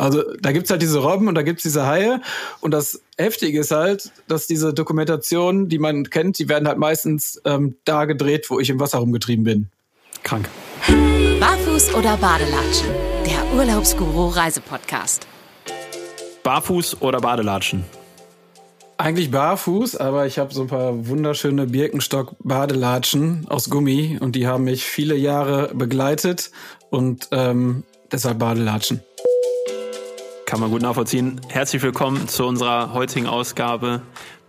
Also da gibt's halt diese Robben und da gibt's diese Haie. Und das Heftige ist halt, dass diese Dokumentationen, die man kennt, die werden halt meistens ähm, da gedreht, wo ich im Wasser rumgetrieben bin. Krank. Barfuß oder Badelatschen? Der Urlaubsguru Reisepodcast. Barfuß oder Badelatschen? Eigentlich barfuß, aber ich habe so ein paar wunderschöne Birkenstock-Badelatschen aus Gummi und die haben mich viele Jahre begleitet und ähm, deshalb Badelatschen. Kann man gut nachvollziehen. Herzlich willkommen zu unserer heutigen Ausgabe.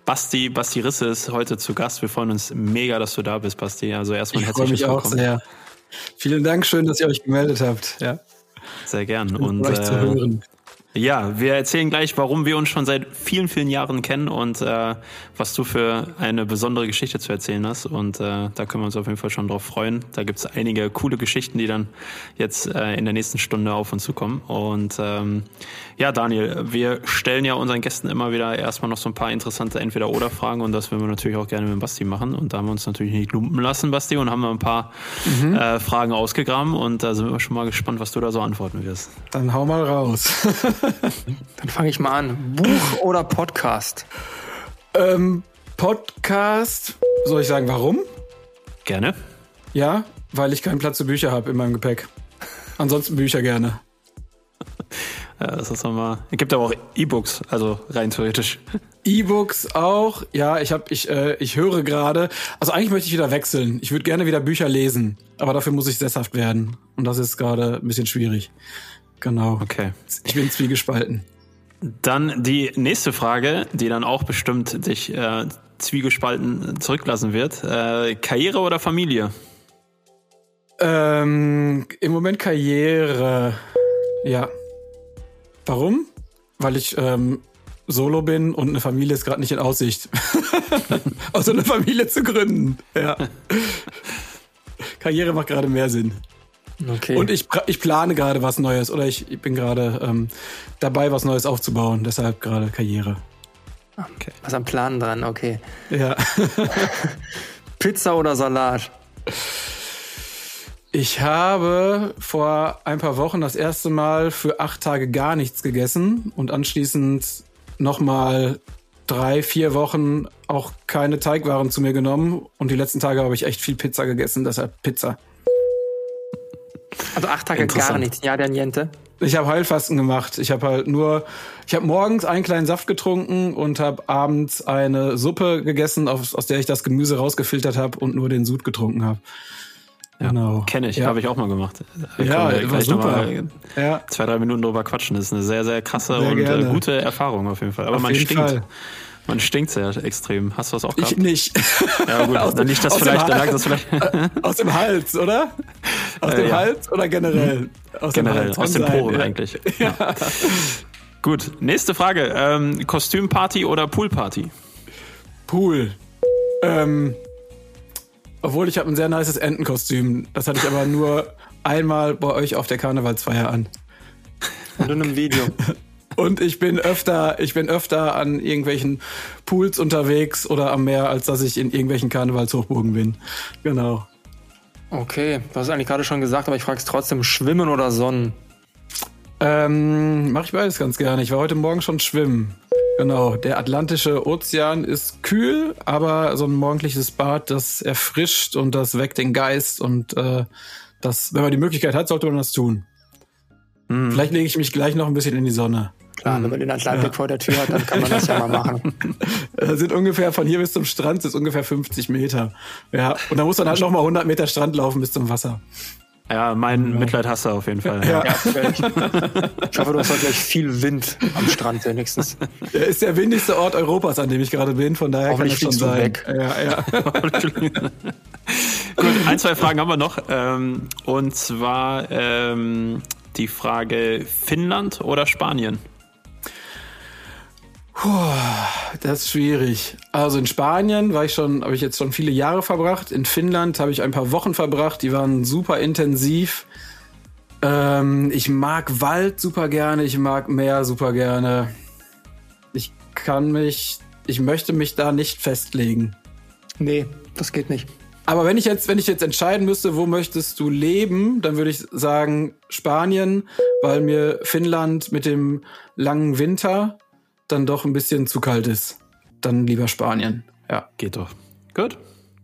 Basti, Basti Risse ist heute zu Gast. Wir freuen uns mega, dass du da bist, Basti. Also erstmal ich herzlich mich willkommen. Auch sehr. Vielen Dank, schön, dass ihr euch gemeldet habt. Ja. Sehr gern. Und, und euch äh, zu hören. Ja, wir erzählen gleich, warum wir uns schon seit vielen, vielen Jahren kennen und äh, was du für eine besondere Geschichte zu erzählen hast. Und äh, da können wir uns auf jeden Fall schon drauf freuen. Da gibt's einige coole Geschichten, die dann jetzt äh, in der nächsten Stunde auf uns zukommen. Und ähm, ja, Daniel, wir stellen ja unseren Gästen immer wieder erstmal noch so ein paar interessante Entweder-Oder-Fragen und das würden wir natürlich auch gerne mit Basti machen. Und da haben wir uns natürlich nicht lumpen lassen, Basti, und haben wir ein paar mhm. äh, Fragen ausgegraben und da sind wir schon mal gespannt, was du da so antworten wirst. Dann hau mal raus. Dann fange ich mal an. Buch oder Podcast? Ähm, Podcast. Soll ich sagen, warum? Gerne. Ja, weil ich keinen Platz für Bücher habe in meinem Gepäck. Ansonsten Bücher gerne. Ja, das ist nochmal. Es gibt aber auch E-Books, also rein theoretisch. E-Books auch, ja, ich habe, ich, äh, ich höre gerade. Also eigentlich möchte ich wieder wechseln. Ich würde gerne wieder Bücher lesen, aber dafür muss ich sesshaft werden. Und das ist gerade ein bisschen schwierig. Genau. Okay. Ich bin zwiegespalten. Dann die nächste Frage, die dann auch bestimmt dich äh, zwiegespalten zurücklassen wird. Äh, Karriere oder Familie? Ähm, Im Moment Karriere. Ja. Warum? Weil ich ähm, solo bin und eine Familie ist gerade nicht in Aussicht. also eine Familie zu gründen. Ja. Karriere macht gerade mehr Sinn. Okay. Und ich, ich plane gerade was Neues oder ich, ich bin gerade ähm, dabei, was Neues aufzubauen. Deshalb gerade Karriere. Okay. Was am Plan dran, okay. Ja. Pizza oder Salat? Ich habe vor ein paar Wochen das erste Mal für acht Tage gar nichts gegessen und anschließend nochmal drei, vier Wochen auch keine Teigwaren zu mir genommen. Und die letzten Tage habe ich echt viel Pizza gegessen, deshalb Pizza. Also acht Tage gar nichts, ja, der Niente. Ich habe Heilfasten gemacht. Ich habe halt nur, ich habe morgens einen kleinen Saft getrunken und habe abends eine Suppe gegessen, aus, aus der ich das Gemüse rausgefiltert habe und nur den Sud getrunken habe. Ja, genau. Kenne ich, ja. habe ich auch mal gemacht. Da ja, war super. Ja. Zwei, drei Minuten drüber quatschen. Das ist eine sehr, sehr krasse sehr und äh, gute Erfahrung auf jeden Fall. Aber auf man stinkt. Fall. Man stinkt sehr extrem. Hast du das auch gehabt? Ich nicht. Ja gut, aus dann nicht das vielleicht, dann lag das vielleicht. aus dem Hals, oder? Aus äh, dem ja. Hals oder generell? Aus generell, dem Hals, aus den Poren ja. eigentlich. Ja. gut, nächste Frage. Ähm, Kostümparty oder Poolparty? Pool. Ähm, obwohl ich habe ein sehr nices Entenkostüm. Das hatte ich aber nur einmal bei euch auf der Karnevalsfeier an. Und in einem Video. Und ich bin öfter, ich bin öfter an irgendwelchen Pools unterwegs oder am Meer, als dass ich in irgendwelchen Karnevalshochburgen bin. Genau. Okay, du hast eigentlich gerade schon gesagt, aber ich frage es trotzdem, schwimmen oder sonnen? Ähm, mache ich beides ganz gerne. Ich war heute Morgen schon schwimmen. Genau, der Atlantische Ozean ist kühl, aber so ein morgendliches Bad, das erfrischt und das weckt den Geist und äh, das, wenn man die Möglichkeit hat, sollte man das tun. Hm. Vielleicht lege ich mich gleich noch ein bisschen in die Sonne. Klar, wenn man den Atlantik ja. vor der Tür hat, dann kann man das ja mal machen. Das sind ungefähr von hier bis zum Strand ist ungefähr 50 Meter. Ja, und da muss man halt noch mal 100 Meter Strand laufen bis zum Wasser. Ja, mein ja. Mitleid hast du auf jeden Fall. Ja. ja. ich hoffe, du hast heute gleich viel Wind am Strand wenigstens. Der ist der windigste Ort Europas, an dem ich gerade bin, von daher kann es schon sein. Weg. Ja, ja. Gut, ein, zwei Fragen haben wir noch. Ähm, und zwar ähm, die Frage Finnland oder Spanien? Das ist schwierig. Also in Spanien war ich schon, habe ich jetzt schon viele Jahre verbracht. In Finnland habe ich ein paar Wochen verbracht. Die waren super intensiv. Ähm, ich mag Wald super gerne. Ich mag Meer super gerne. Ich kann mich, ich möchte mich da nicht festlegen. Nee, das geht nicht. Aber wenn ich jetzt, wenn ich jetzt entscheiden müsste, wo möchtest du leben, dann würde ich sagen Spanien, weil mir Finnland mit dem langen Winter dann doch ein bisschen zu kalt ist. Dann lieber Spanien. Ja. Geht doch. Gut.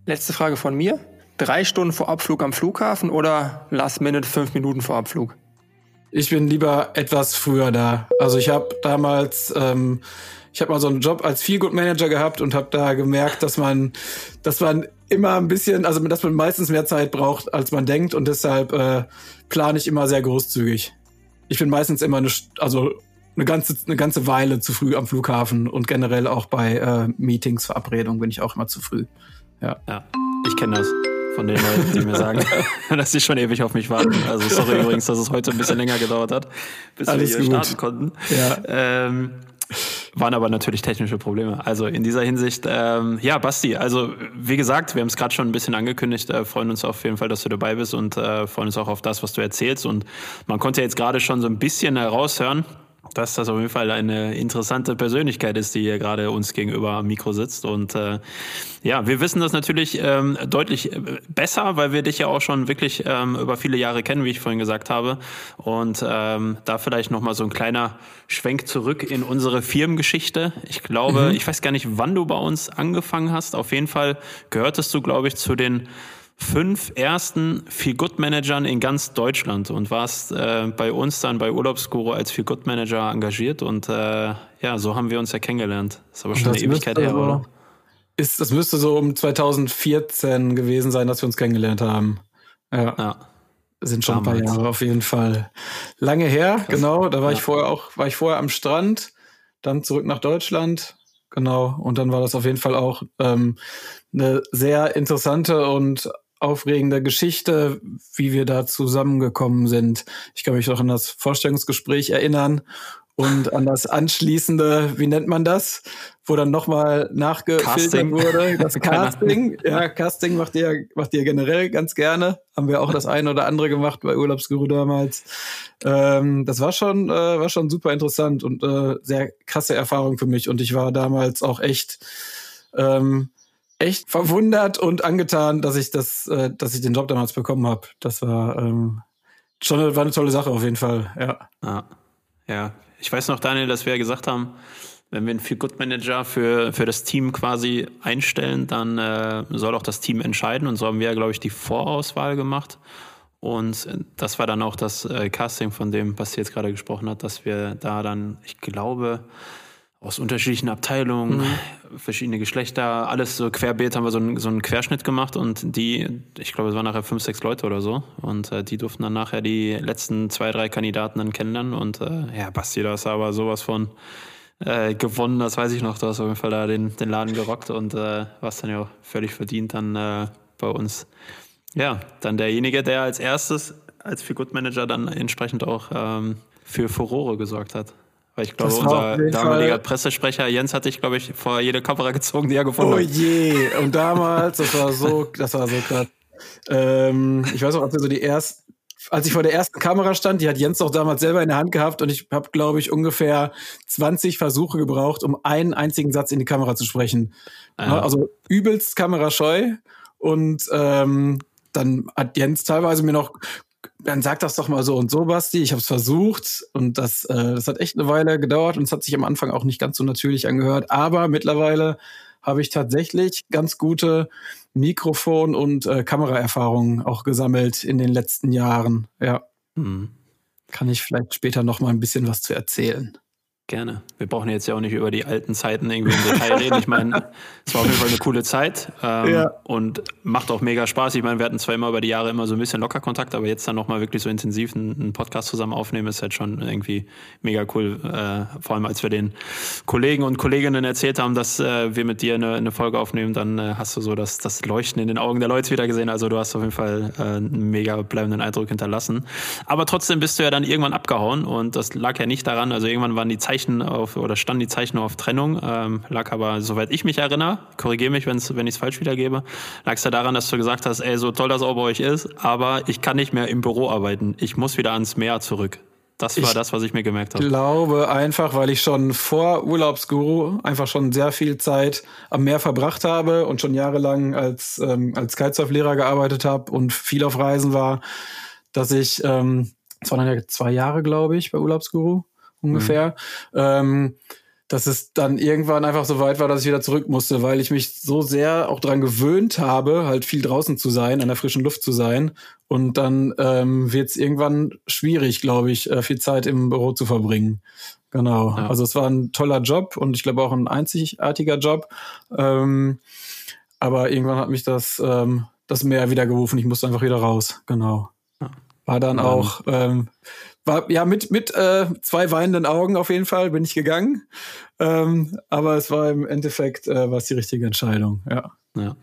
Letzte Frage von mir. Drei Stunden vor Abflug am Flughafen oder Last Minute fünf Minuten vor Abflug? Ich bin lieber etwas früher da. Also ich habe damals, ähm, ich habe mal so einen Job als Feelgood Manager gehabt und habe da gemerkt, dass man, dass man immer ein bisschen, also dass man meistens mehr Zeit braucht, als man denkt und deshalb äh, plane ich immer sehr großzügig. Ich bin meistens immer eine, also eine ganze, eine ganze Weile zu früh am Flughafen und generell auch bei äh, Meetings, Verabredungen bin ich auch immer zu früh. Ja. ja ich kenne das von den Leuten, die mir sagen, dass sie schon ewig auf mich warten. Also sorry übrigens, dass es heute ein bisschen länger gedauert hat, bis Alles wir hier gut. starten konnten. Ja. Ähm, waren aber natürlich technische Probleme. Also in dieser Hinsicht, ähm, ja, Basti, also wie gesagt, wir haben es gerade schon ein bisschen angekündigt, äh, freuen uns auf jeden Fall, dass du dabei bist und äh, freuen uns auch auf das, was du erzählst. Und man konnte jetzt gerade schon so ein bisschen heraushören, dass das auf jeden Fall eine interessante Persönlichkeit ist, die hier gerade uns gegenüber am Mikro sitzt. Und äh, ja, wir wissen das natürlich ähm, deutlich äh, besser, weil wir dich ja auch schon wirklich ähm, über viele Jahre kennen, wie ich vorhin gesagt habe. Und ähm, da vielleicht nochmal so ein kleiner Schwenk zurück in unsere Firmengeschichte. Ich glaube, mhm. ich weiß gar nicht, wann du bei uns angefangen hast. Auf jeden Fall gehörtest du, glaube ich, zu den fünf ersten Feel-Good-Managern in ganz Deutschland und warst äh, bei uns dann bei Urlaubsguru als Feel-Good-Manager engagiert und äh, ja, so haben wir uns ja kennengelernt. Das ist aber schon eine Ewigkeit her, oder? Ist, das müsste so um 2014 gewesen sein, dass wir uns kennengelernt haben. Ja. ja. Sind schon Damals. ein paar Jahre auf jeden Fall. Lange her, Krass. genau. Da war ja. ich vorher auch, war ich vorher am Strand, dann zurück nach Deutschland. Genau. Und dann war das auf jeden Fall auch ähm, eine sehr interessante und aufregende Geschichte, wie wir da zusammengekommen sind. Ich kann mich noch an das Vorstellungsgespräch erinnern und an das anschließende, wie nennt man das, wo dann nochmal nachgefiltert wurde. Das Casting. ja, Casting macht ihr, macht ihr generell ganz gerne. Haben wir auch das eine oder andere gemacht bei Urlaubsguru damals. Ähm, das war schon, äh, war schon super interessant und äh, sehr krasse Erfahrung für mich. Und ich war damals auch echt ähm, echt verwundert und angetan, dass ich das, äh, dass ich den Job damals bekommen habe. Das war ähm, schon eine, war eine tolle Sache auf jeden Fall. Ja. ja. Ja. Ich weiß noch, Daniel, dass wir gesagt haben, wenn wir einen Feel Good Manager für, für das Team quasi einstellen, dann äh, soll auch das Team entscheiden. Und so haben wir, glaube ich, die Vorauswahl gemacht. Und das war dann auch das äh, Casting, von dem Basti jetzt gerade gesprochen hat, dass wir da dann, ich glaube, aus unterschiedlichen Abteilungen, mhm. verschiedene Geschlechter, alles so querbeet haben wir so, einen, so einen Querschnitt gemacht und die, ich glaube, es waren nachher fünf, sechs Leute oder so und äh, die durften dann nachher die letzten zwei, drei Kandidaten dann kennenlernen und äh, ja, Basti, da ist aber sowas von äh, gewonnen, das weiß ich noch, du hast auf jeden Fall da den, den Laden gerockt und äh, was dann ja auch völlig verdient dann äh, bei uns. Ja, dann derjenige, der als erstes als Feel Good Manager dann entsprechend auch ähm, für Furore gesorgt hat. Weil ich glaube, unser damaliger Fall. Pressesprecher Jens hatte ich, glaube ich, vor jede Kamera gezogen, die er gefunden hat. Oh je, und damals, das war so, das war so krass. Ähm, ich weiß auch, als wir so die ersten, als ich vor der ersten Kamera stand, die hat Jens auch damals selber in der Hand gehabt und ich habe, glaube ich, ungefähr 20 Versuche gebraucht, um einen einzigen Satz in die Kamera zu sprechen. Ja. Also übelst kamerascheu und ähm, dann hat Jens teilweise mir noch dann sag das doch mal so und so, Basti. Ich habe es versucht und das, äh, das hat echt eine Weile gedauert und es hat sich am Anfang auch nicht ganz so natürlich angehört. Aber mittlerweile habe ich tatsächlich ganz gute Mikrofon- und äh, Kameraerfahrungen auch gesammelt in den letzten Jahren. Ja. Mhm. Kann ich vielleicht später noch mal ein bisschen was zu erzählen. Gerne. Wir brauchen jetzt ja auch nicht über die alten Zeiten irgendwie im Detail reden. Ich meine, es war auf jeden Fall eine coole Zeit ähm, ja. und macht auch mega Spaß. Ich meine, wir hatten zwar immer über die Jahre immer so ein bisschen locker Kontakt, aber jetzt dann nochmal wirklich so intensiv einen, Podcast zusammen aufnehmen, ist halt schon irgendwie mega cool. Äh, vor allem, als wir den Kollegen und Kolleginnen erzählt haben, dass äh, wir mit dir eine, eine Folge aufnehmen, dann äh, hast du so das, das Leuchten in den Augen der Leute wieder gesehen. Also du hast auf jeden Fall äh, einen mega bleibenden Eindruck hinterlassen. Aber trotzdem bist du ja dann irgendwann abgehauen und das lag ja nicht daran. Also irgendwann waren die Zeiten Zeichen auf, oder standen die Zeichen auf Trennung, ähm, lag aber, soweit ich mich erinnere, korrigiere mich, wenn's, wenn ich es falsch wiedergebe, lag es ja daran, dass du gesagt hast, ey, so toll das auch bei euch ist, aber ich kann nicht mehr im Büro arbeiten. Ich muss wieder ans Meer zurück. Das war ich das, was ich mir gemerkt habe. Ich glaube einfach, weil ich schon vor Urlaubsguru einfach schon sehr viel Zeit am Meer verbracht habe und schon jahrelang als, ähm, als Kitesurf-Lehrer gearbeitet habe und viel auf Reisen war, dass ich, ähm, das waren ja zwei Jahre, glaube ich, bei Urlaubsguru ungefähr, mhm. ähm, dass es dann irgendwann einfach so weit war, dass ich wieder zurück musste, weil ich mich so sehr auch dran gewöhnt habe, halt viel draußen zu sein, an der frischen Luft zu sein. Und dann ähm, wird es irgendwann schwierig, glaube ich, äh, viel Zeit im Büro zu verbringen. Genau. Ja. Also es war ein toller Job und ich glaube auch ein einzigartiger Job. Ähm, aber irgendwann hat mich das, ähm, das Meer wieder gerufen. Ich musste einfach wieder raus. Genau. War dann auch ähm, war ja mit mit äh, zwei weinenden Augen auf jeden Fall bin ich gegangen, ähm, aber es war im Endeffekt äh, was die richtige Entscheidung. Ja. Ja.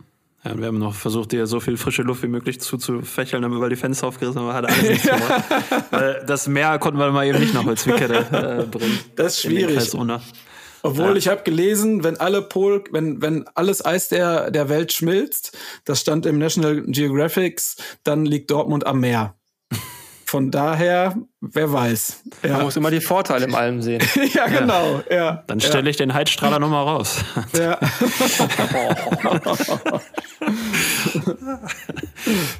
Ja, wir haben noch versucht, dir so viel frische Luft wie möglich zuzufächeln, damit wir die Fenster aufgerissen haben, aber hat alles nichts gemacht. Weil das Meer konnten wir mal eben nicht nach Holzwickede äh, bringen. Das ist schwierig. Obwohl ja. ich habe gelesen, wenn alle Pol, wenn wenn alles Eis der der Welt schmilzt, das stand im National Geographics, dann liegt Dortmund am Meer. Von daher, wer weiß. Ja. Man muss immer die Vorteile im Allem sehen. ja, genau. Ja. Dann stelle ich den Heizstrahler nochmal raus. ja.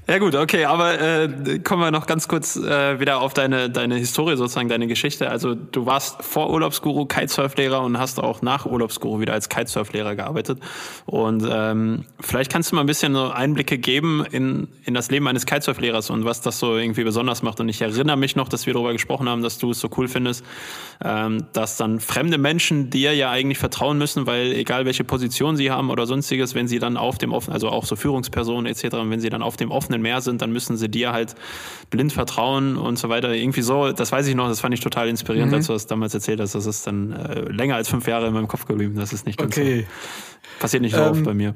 ja gut, okay, aber äh, kommen wir noch ganz kurz äh, wieder auf deine, deine Historie, sozusagen deine Geschichte. Also du warst vor Urlaubsguru Kitesurflehrer und hast auch nach Urlaubsguru wieder als Kitesurflehrer gearbeitet. Und ähm, vielleicht kannst du mal ein bisschen so Einblicke geben in, in das Leben eines Kitesurflehrers und was das so irgendwie besonders macht. Und ich erinnere mich noch, dass wir darüber gesprochen haben, dass du es so cool findest, ähm, dass dann fremde Menschen dir ja eigentlich vertrauen müssen, weil egal welche Position sie haben oder sonstiges, wenn sie dann auf dem offenen, also auch so Führungspersonen etc., wenn sie dann auf dem offenen Meer sind, dann müssen sie dir halt blind vertrauen und so weiter. Irgendwie so, das weiß ich noch, das fand ich total inspirierend, mhm. als du das damals erzählt hast. Das ist dann äh, länger als fünf Jahre in meinem Kopf geblieben. Das ist nicht ganz okay. so. Passiert nicht so ähm, oft bei mir.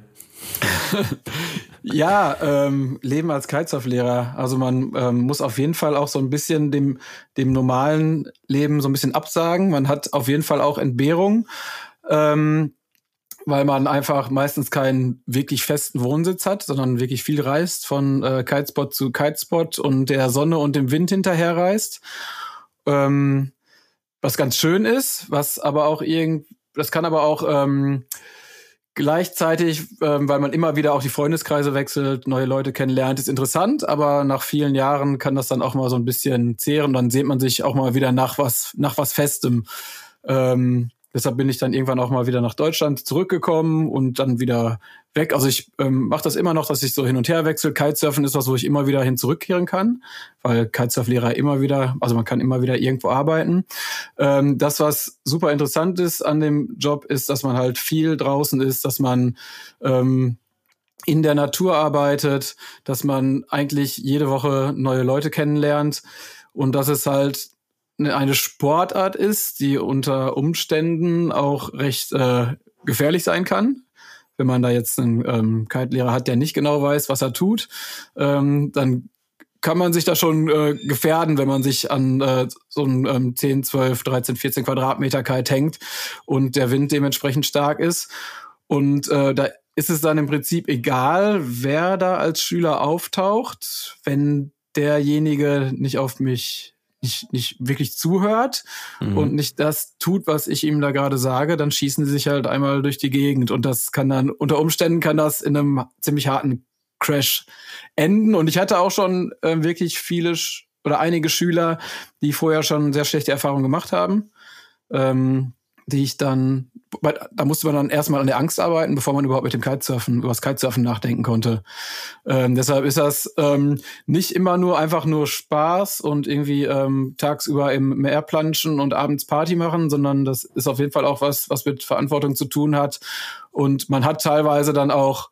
ja, ähm, Leben als Kitesurf-Lehrer. Also man ähm, muss auf jeden Fall auch so ein bisschen dem, dem normalen Leben so ein bisschen absagen. Man hat auf jeden Fall auch Entbehrung, ähm, weil man einfach meistens keinen wirklich festen Wohnsitz hat, sondern wirklich viel reist, von äh, Kitespot zu Kitespot und der Sonne und dem Wind hinterher reist. Ähm, was ganz schön ist, was aber auch irgend, das kann aber auch ähm, Gleichzeitig, ähm, weil man immer wieder auch die Freundeskreise wechselt, neue Leute kennenlernt, ist interessant, aber nach vielen Jahren kann das dann auch mal so ein bisschen zehren. Dann sehnt man sich auch mal wieder nach was, nach was Festem. Ähm, deshalb bin ich dann irgendwann auch mal wieder nach Deutschland zurückgekommen und dann wieder weg. Also ich ähm, mache das immer noch, dass ich so hin und her wechsle. Kitesurfen ist was, wo ich immer wieder hin zurückkehren kann, weil Kitesurf-Lehrer immer wieder, also man kann immer wieder irgendwo arbeiten. Ähm, das, was super interessant ist an dem Job, ist, dass man halt viel draußen ist, dass man ähm, in der Natur arbeitet, dass man eigentlich jede Woche neue Leute kennenlernt und dass es halt eine Sportart ist, die unter Umständen auch recht äh, gefährlich sein kann. Wenn man da jetzt einen ähm, Kite-Lehrer hat, der nicht genau weiß, was er tut, ähm, dann kann man sich da schon äh, gefährden, wenn man sich an äh, so ein ähm, 10, 12, 13, 14 Quadratmeter Kite hängt und der Wind dementsprechend stark ist. Und äh, da ist es dann im Prinzip egal, wer da als Schüler auftaucht, wenn derjenige nicht auf mich nicht, nicht wirklich zuhört mhm. und nicht das tut, was ich ihm da gerade sage, dann schießen sie sich halt einmal durch die Gegend und das kann dann unter Umständen kann das in einem ziemlich harten Crash enden. Und ich hatte auch schon äh, wirklich viele oder einige Schüler, die vorher schon sehr schlechte Erfahrungen gemacht haben. Ähm, die ich dann, da musste man dann erstmal an der Angst arbeiten, bevor man überhaupt mit dem Kitesurfen, über das Kitesurfen nachdenken konnte. Ähm, deshalb ist das ähm, nicht immer nur einfach nur Spaß und irgendwie ähm, tagsüber im Meer planschen und abends Party machen, sondern das ist auf jeden Fall auch was, was mit Verantwortung zu tun hat. Und man hat teilweise dann auch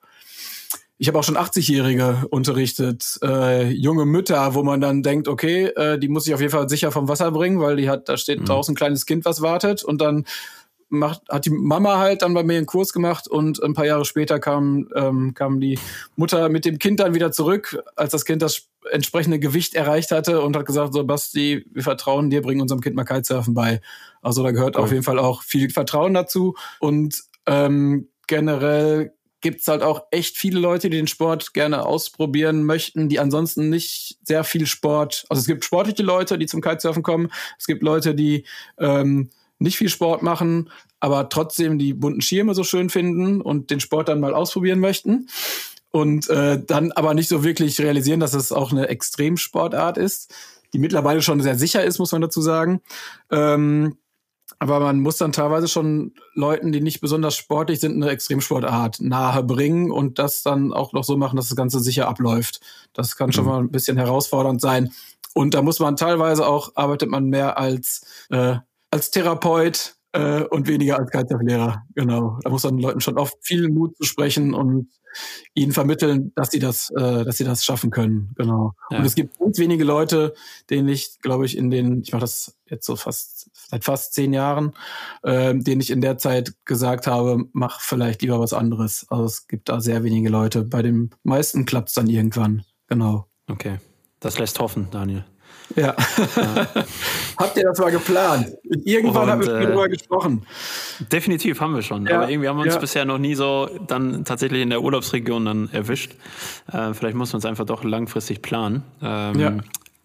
ich habe auch schon 80-Jährige unterrichtet, äh, junge Mütter, wo man dann denkt, okay, äh, die muss ich auf jeden Fall sicher vom Wasser bringen, weil die hat, da steht mhm. draußen ein kleines Kind, was wartet und dann macht, hat die Mama halt dann bei mir einen Kurs gemacht und ein paar Jahre später kam, ähm, kam die Mutter mit dem Kind dann wieder zurück, als das Kind das entsprechende Gewicht erreicht hatte und hat gesagt, so Basti, wir vertrauen dir, bringen unserem Kind mal Kitesurfen bei. Also da gehört okay. auf jeden Fall auch viel Vertrauen dazu und ähm, generell gibt's halt auch echt viele Leute, die den Sport gerne ausprobieren möchten, die ansonsten nicht sehr viel Sport. Also es gibt sportliche Leute, die zum Kitesurfen kommen. Es gibt Leute, die ähm, nicht viel Sport machen, aber trotzdem die bunten Schirme so schön finden und den Sport dann mal ausprobieren möchten. Und äh, dann aber nicht so wirklich realisieren, dass es auch eine Extremsportart ist, die mittlerweile schon sehr sicher ist, muss man dazu sagen. Ähm, aber man muss dann teilweise schon Leuten, die nicht besonders sportlich sind, eine Extremsportart nahe bringen und das dann auch noch so machen, dass das Ganze sicher abläuft. Das kann schon mhm. mal ein bisschen herausfordernd sein. Und da muss man teilweise auch, arbeitet man mehr als, äh, als Therapeut äh, und weniger als Kitesurf-Lehrer. Genau. Da muss man Leuten schon oft viel Mut zu sprechen und ihnen vermitteln, dass sie das, äh, dass sie das schaffen können. Genau. Ja. Und es gibt ganz wenige Leute, denen ich, glaube ich, in den, ich mache das jetzt so fast seit fast zehn Jahren, äh, denen ich in der Zeit gesagt habe, mach vielleicht lieber was anderes. Also es gibt da sehr wenige Leute. Bei den meisten klappt es dann irgendwann. Genau. Okay. Das lässt hoffen, Daniel. Ja. ja. Habt ihr das mal geplant? Irgendwann haben wir äh, darüber gesprochen. Definitiv haben wir schon. Ja. Aber irgendwie haben wir uns ja. bisher noch nie so dann tatsächlich in der Urlaubsregion dann erwischt. Äh, vielleicht muss man es einfach doch langfristig planen. Ähm, ja.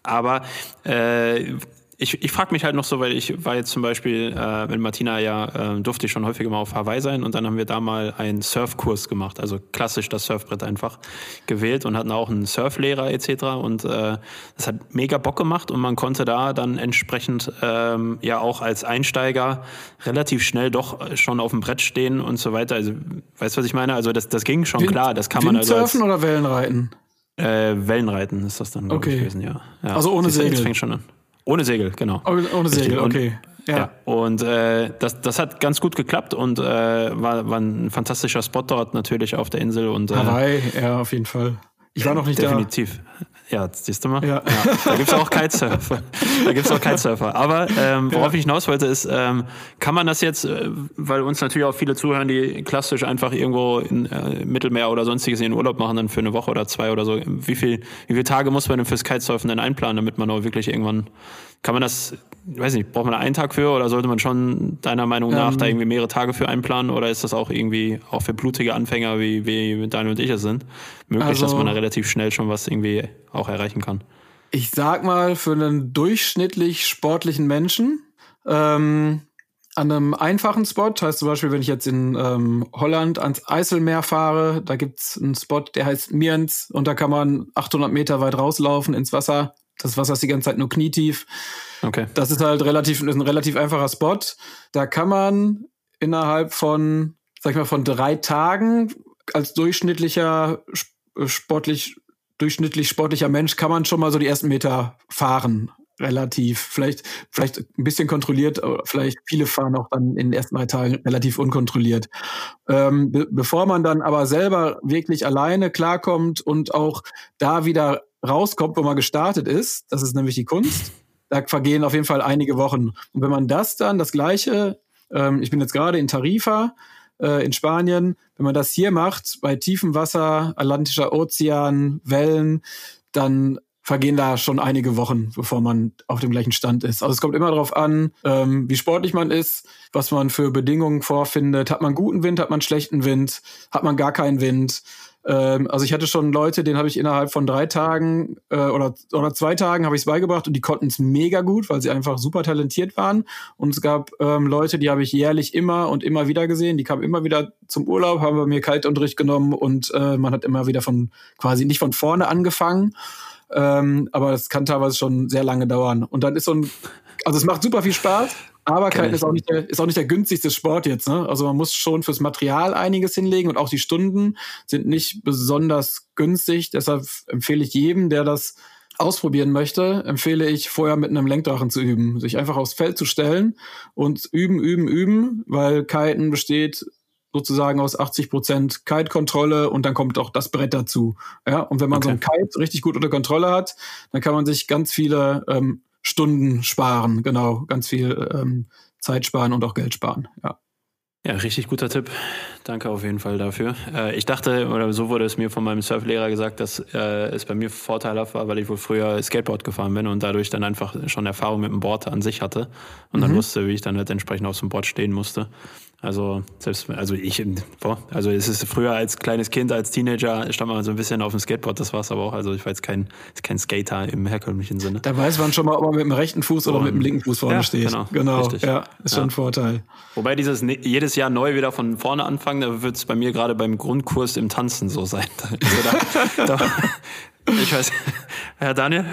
Aber äh, ich, ich frage mich halt noch so, weil ich war jetzt zum Beispiel äh, mit Martina ja, äh, durfte ich schon häufiger mal auf Hawaii sein und dann haben wir da mal einen Surfkurs gemacht, also klassisch das Surfbrett einfach gewählt und hatten auch einen Surflehrer etc. Und äh, das hat mega Bock gemacht und man konnte da dann entsprechend ähm, ja auch als Einsteiger relativ schnell doch schon auf dem Brett stehen und so weiter. Also weißt du, was ich meine? Also das, das ging schon Wind, klar. Das kann man also als, oder Wellenreiten? Äh, Wellenreiten ist das dann okay. gewesen, ja. ja. Also ohne Segel. Das fängt schon an. Ohne Segel, genau. Ohne, ohne Segel, okay. Ja. ja. Und äh, das, das hat ganz gut geklappt und äh, war, war ein fantastischer Spot dort natürlich auf der Insel. Und, äh, Hawaii, ja, auf jeden Fall. Ich war noch nicht definitiv. da. Definitiv. Ja, siehst du mal. Ja. ja da gibt's auch Kitesurfer. da gibt's auch Kitesurfer. Aber ähm, worauf ja. ich hinaus wollte, ist, ähm, kann man das jetzt, äh, weil uns natürlich auch viele zuhören, die klassisch einfach irgendwo in äh, Mittelmeer oder sonstiges in den Urlaub machen, dann für eine Woche oder zwei oder so. Wie viel, wie viele Tage muss man denn fürs Kitesurfen denn einplanen, damit man auch wirklich irgendwann, kann man das weiß nicht, braucht man da einen Tag für oder sollte man schon deiner Meinung nach ähm, da irgendwie mehrere Tage für einplanen oder ist das auch irgendwie auch für blutige Anfänger wie, wie Daniel und ich es sind, möglich, also, dass man da relativ schnell schon was irgendwie auch erreichen kann? Ich sag mal, für einen durchschnittlich sportlichen Menschen, ähm, an einem einfachen Spot, heißt zum Beispiel, wenn ich jetzt in ähm, Holland ans Eiselmeer fahre, da gibt's einen Spot, der heißt Mirns und da kann man 800 Meter weit rauslaufen ins Wasser. Das Wasser ist die ganze Zeit nur knietief. Okay. Das ist halt relativ, ist ein relativ einfacher Spot. Da kann man innerhalb von, sag ich mal, von drei Tagen als durchschnittlicher sportlich, durchschnittlich sportlicher Mensch kann man schon mal so die ersten Meter fahren. Relativ, vielleicht, vielleicht ein bisschen kontrolliert, vielleicht viele fahren auch dann in den ersten drei Tagen relativ unkontrolliert. Ähm, be bevor man dann aber selber wirklich alleine klarkommt und auch da wieder rauskommt, wo man gestartet ist, das ist nämlich die Kunst, da vergehen auf jeden Fall einige Wochen. Und wenn man das dann, das Gleiche, ähm, ich bin jetzt gerade in Tarifa, äh, in Spanien, wenn man das hier macht, bei tiefem Wasser, Atlantischer Ozean, Wellen, dann vergehen da schon einige Wochen, bevor man auf dem gleichen Stand ist. Also es kommt immer darauf an, ähm, wie sportlich man ist, was man für Bedingungen vorfindet. Hat man guten Wind, hat man schlechten Wind, hat man gar keinen Wind. Ähm, also ich hatte schon Leute, denen habe ich innerhalb von drei Tagen äh, oder, oder zwei Tagen habe ich es beigebracht und die konnten es mega gut, weil sie einfach super talentiert waren. Und es gab ähm, Leute, die habe ich jährlich immer und immer wieder gesehen. Die kamen immer wieder zum Urlaub, haben bei mir Kaltunterricht genommen und äh, man hat immer wieder von quasi nicht von vorne angefangen. Ähm, aber es kann teilweise schon sehr lange dauern. Und dann ist so ein, also es macht super viel Spaß. Aber Kiten ist auch, nicht der, ist auch nicht der günstigste Sport jetzt. Ne? Also man muss schon fürs Material einiges hinlegen und auch die Stunden sind nicht besonders günstig. Deshalb empfehle ich jedem, der das ausprobieren möchte, empfehle ich vorher mit einem Lenkdrachen zu üben, sich einfach aufs Feld zu stellen und üben, üben, üben, weil Kiten besteht sozusagen aus 80 Prozent Kite-Kontrolle und dann kommt auch das Brett dazu. Ja, und wenn man okay. so ein Kite richtig gut unter Kontrolle hat, dann kann man sich ganz viele ähm, Stunden sparen, genau, ganz viel ähm, Zeit sparen und auch Geld sparen, ja. Ja, richtig guter Tipp. Danke auf jeden Fall dafür. Äh, ich dachte, oder so wurde es mir von meinem Surflehrer gesagt, dass äh, es bei mir vorteilhaft war, weil ich wohl früher Skateboard gefahren bin und dadurch dann einfach schon Erfahrung mit dem Board an sich hatte und dann wusste, wie ich dann halt entsprechend auf so einem Board stehen musste. Also selbst, also ich, boah, also es ist früher als kleines Kind, als Teenager stand man so ein bisschen auf dem Skateboard, das war es aber auch. Also ich war jetzt kein, kein Skater im herkömmlichen Sinne. Da weiß man schon mal, ob man mit dem rechten Fuß oder Und- mit dem linken Fuß vorne Ja, steht. genau, genau richtig. ja, ist schon Ja. ein Vorteil. Wobei dieses ne- jedes Jahr neu wieder von vorne anfangen, da wird es bei mir gerade beim Grundkurs im Tanzen so sein. Also da, da, ich weiß, Herr Daniel,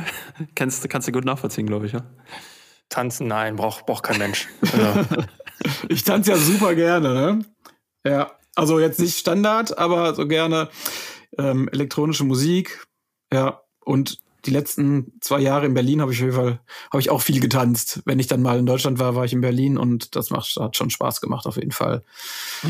kennst, kannst du gut nachvollziehen, glaube ich, ja? Tanzen, nein, braucht braucht kein Mensch. Also, Ich tanze ja super gerne, ne? Ja, also jetzt nicht Standard, aber so gerne ähm, elektronische Musik. Ja, und die letzten zwei Jahre in Berlin habe ich auf jeden Fall habe ich auch viel getanzt. Wenn ich dann mal in Deutschland war, war ich in Berlin und das macht, hat schon Spaß gemacht auf jeden Fall.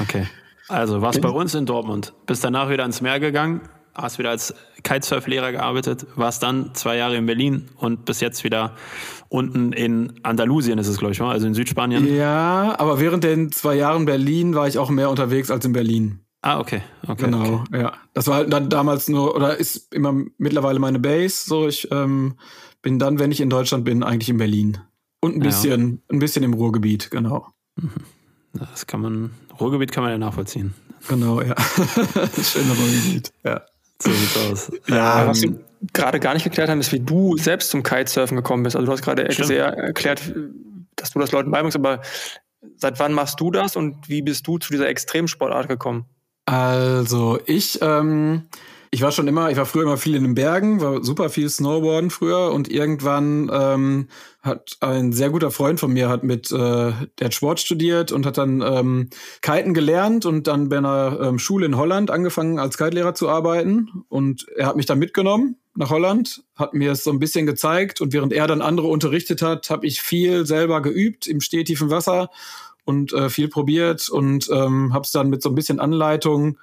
Okay. Also warst bei uns in Dortmund, bist danach wieder ins Meer gegangen, hast wieder als Kitesurf-Lehrer gearbeitet, warst dann zwei Jahre in Berlin und bis jetzt wieder unten in Andalusien ist es, glaube ich, also in Südspanien. Ja, aber während den zwei Jahren Berlin war ich auch mehr unterwegs als in Berlin. Ah, okay. okay Genau, Okay. ja. Das war halt dann damals nur, oder ist immer mittlerweile meine Base. So, ich ähm, bin dann, wenn ich in Deutschland bin, eigentlich in Berlin. Und ein Ja. bisschen, ein bisschen im Ruhrgebiet, genau. Das kann man, Ruhrgebiet kann man ja nachvollziehen. Genau, ja. das schöne Ruhrgebiet. Ja. So sieht's aus. ja, Ähm, was wir gerade gar nicht geklärt haben, ist, wie du selbst zum Kitesurfen gekommen bist. Also du hast gerade Stimmt. sehr erklärt, dass du das Leuten beibringst, aber seit wann machst du das und wie bist du zu dieser Extremsportart gekommen? Also, ich, ähm, ich war schon immer, ich war früher immer viel in den Bergen, war super viel Snowboarden früher und irgendwann ähm, hat ein sehr guter Freund von mir hat mit, äh, der Sport studiert und hat dann ähm, Kiten gelernt und dann bei einer ähm, Schule in Holland angefangen als Kitelehrer zu arbeiten. Und er hat mich dann mitgenommen nach Holland, hat mir es so ein bisschen gezeigt und während er dann andere unterrichtet hat, habe ich viel selber geübt im stehtiefen Wasser und äh, viel probiert und ähm, habe es dann mit so ein bisschen Anleitung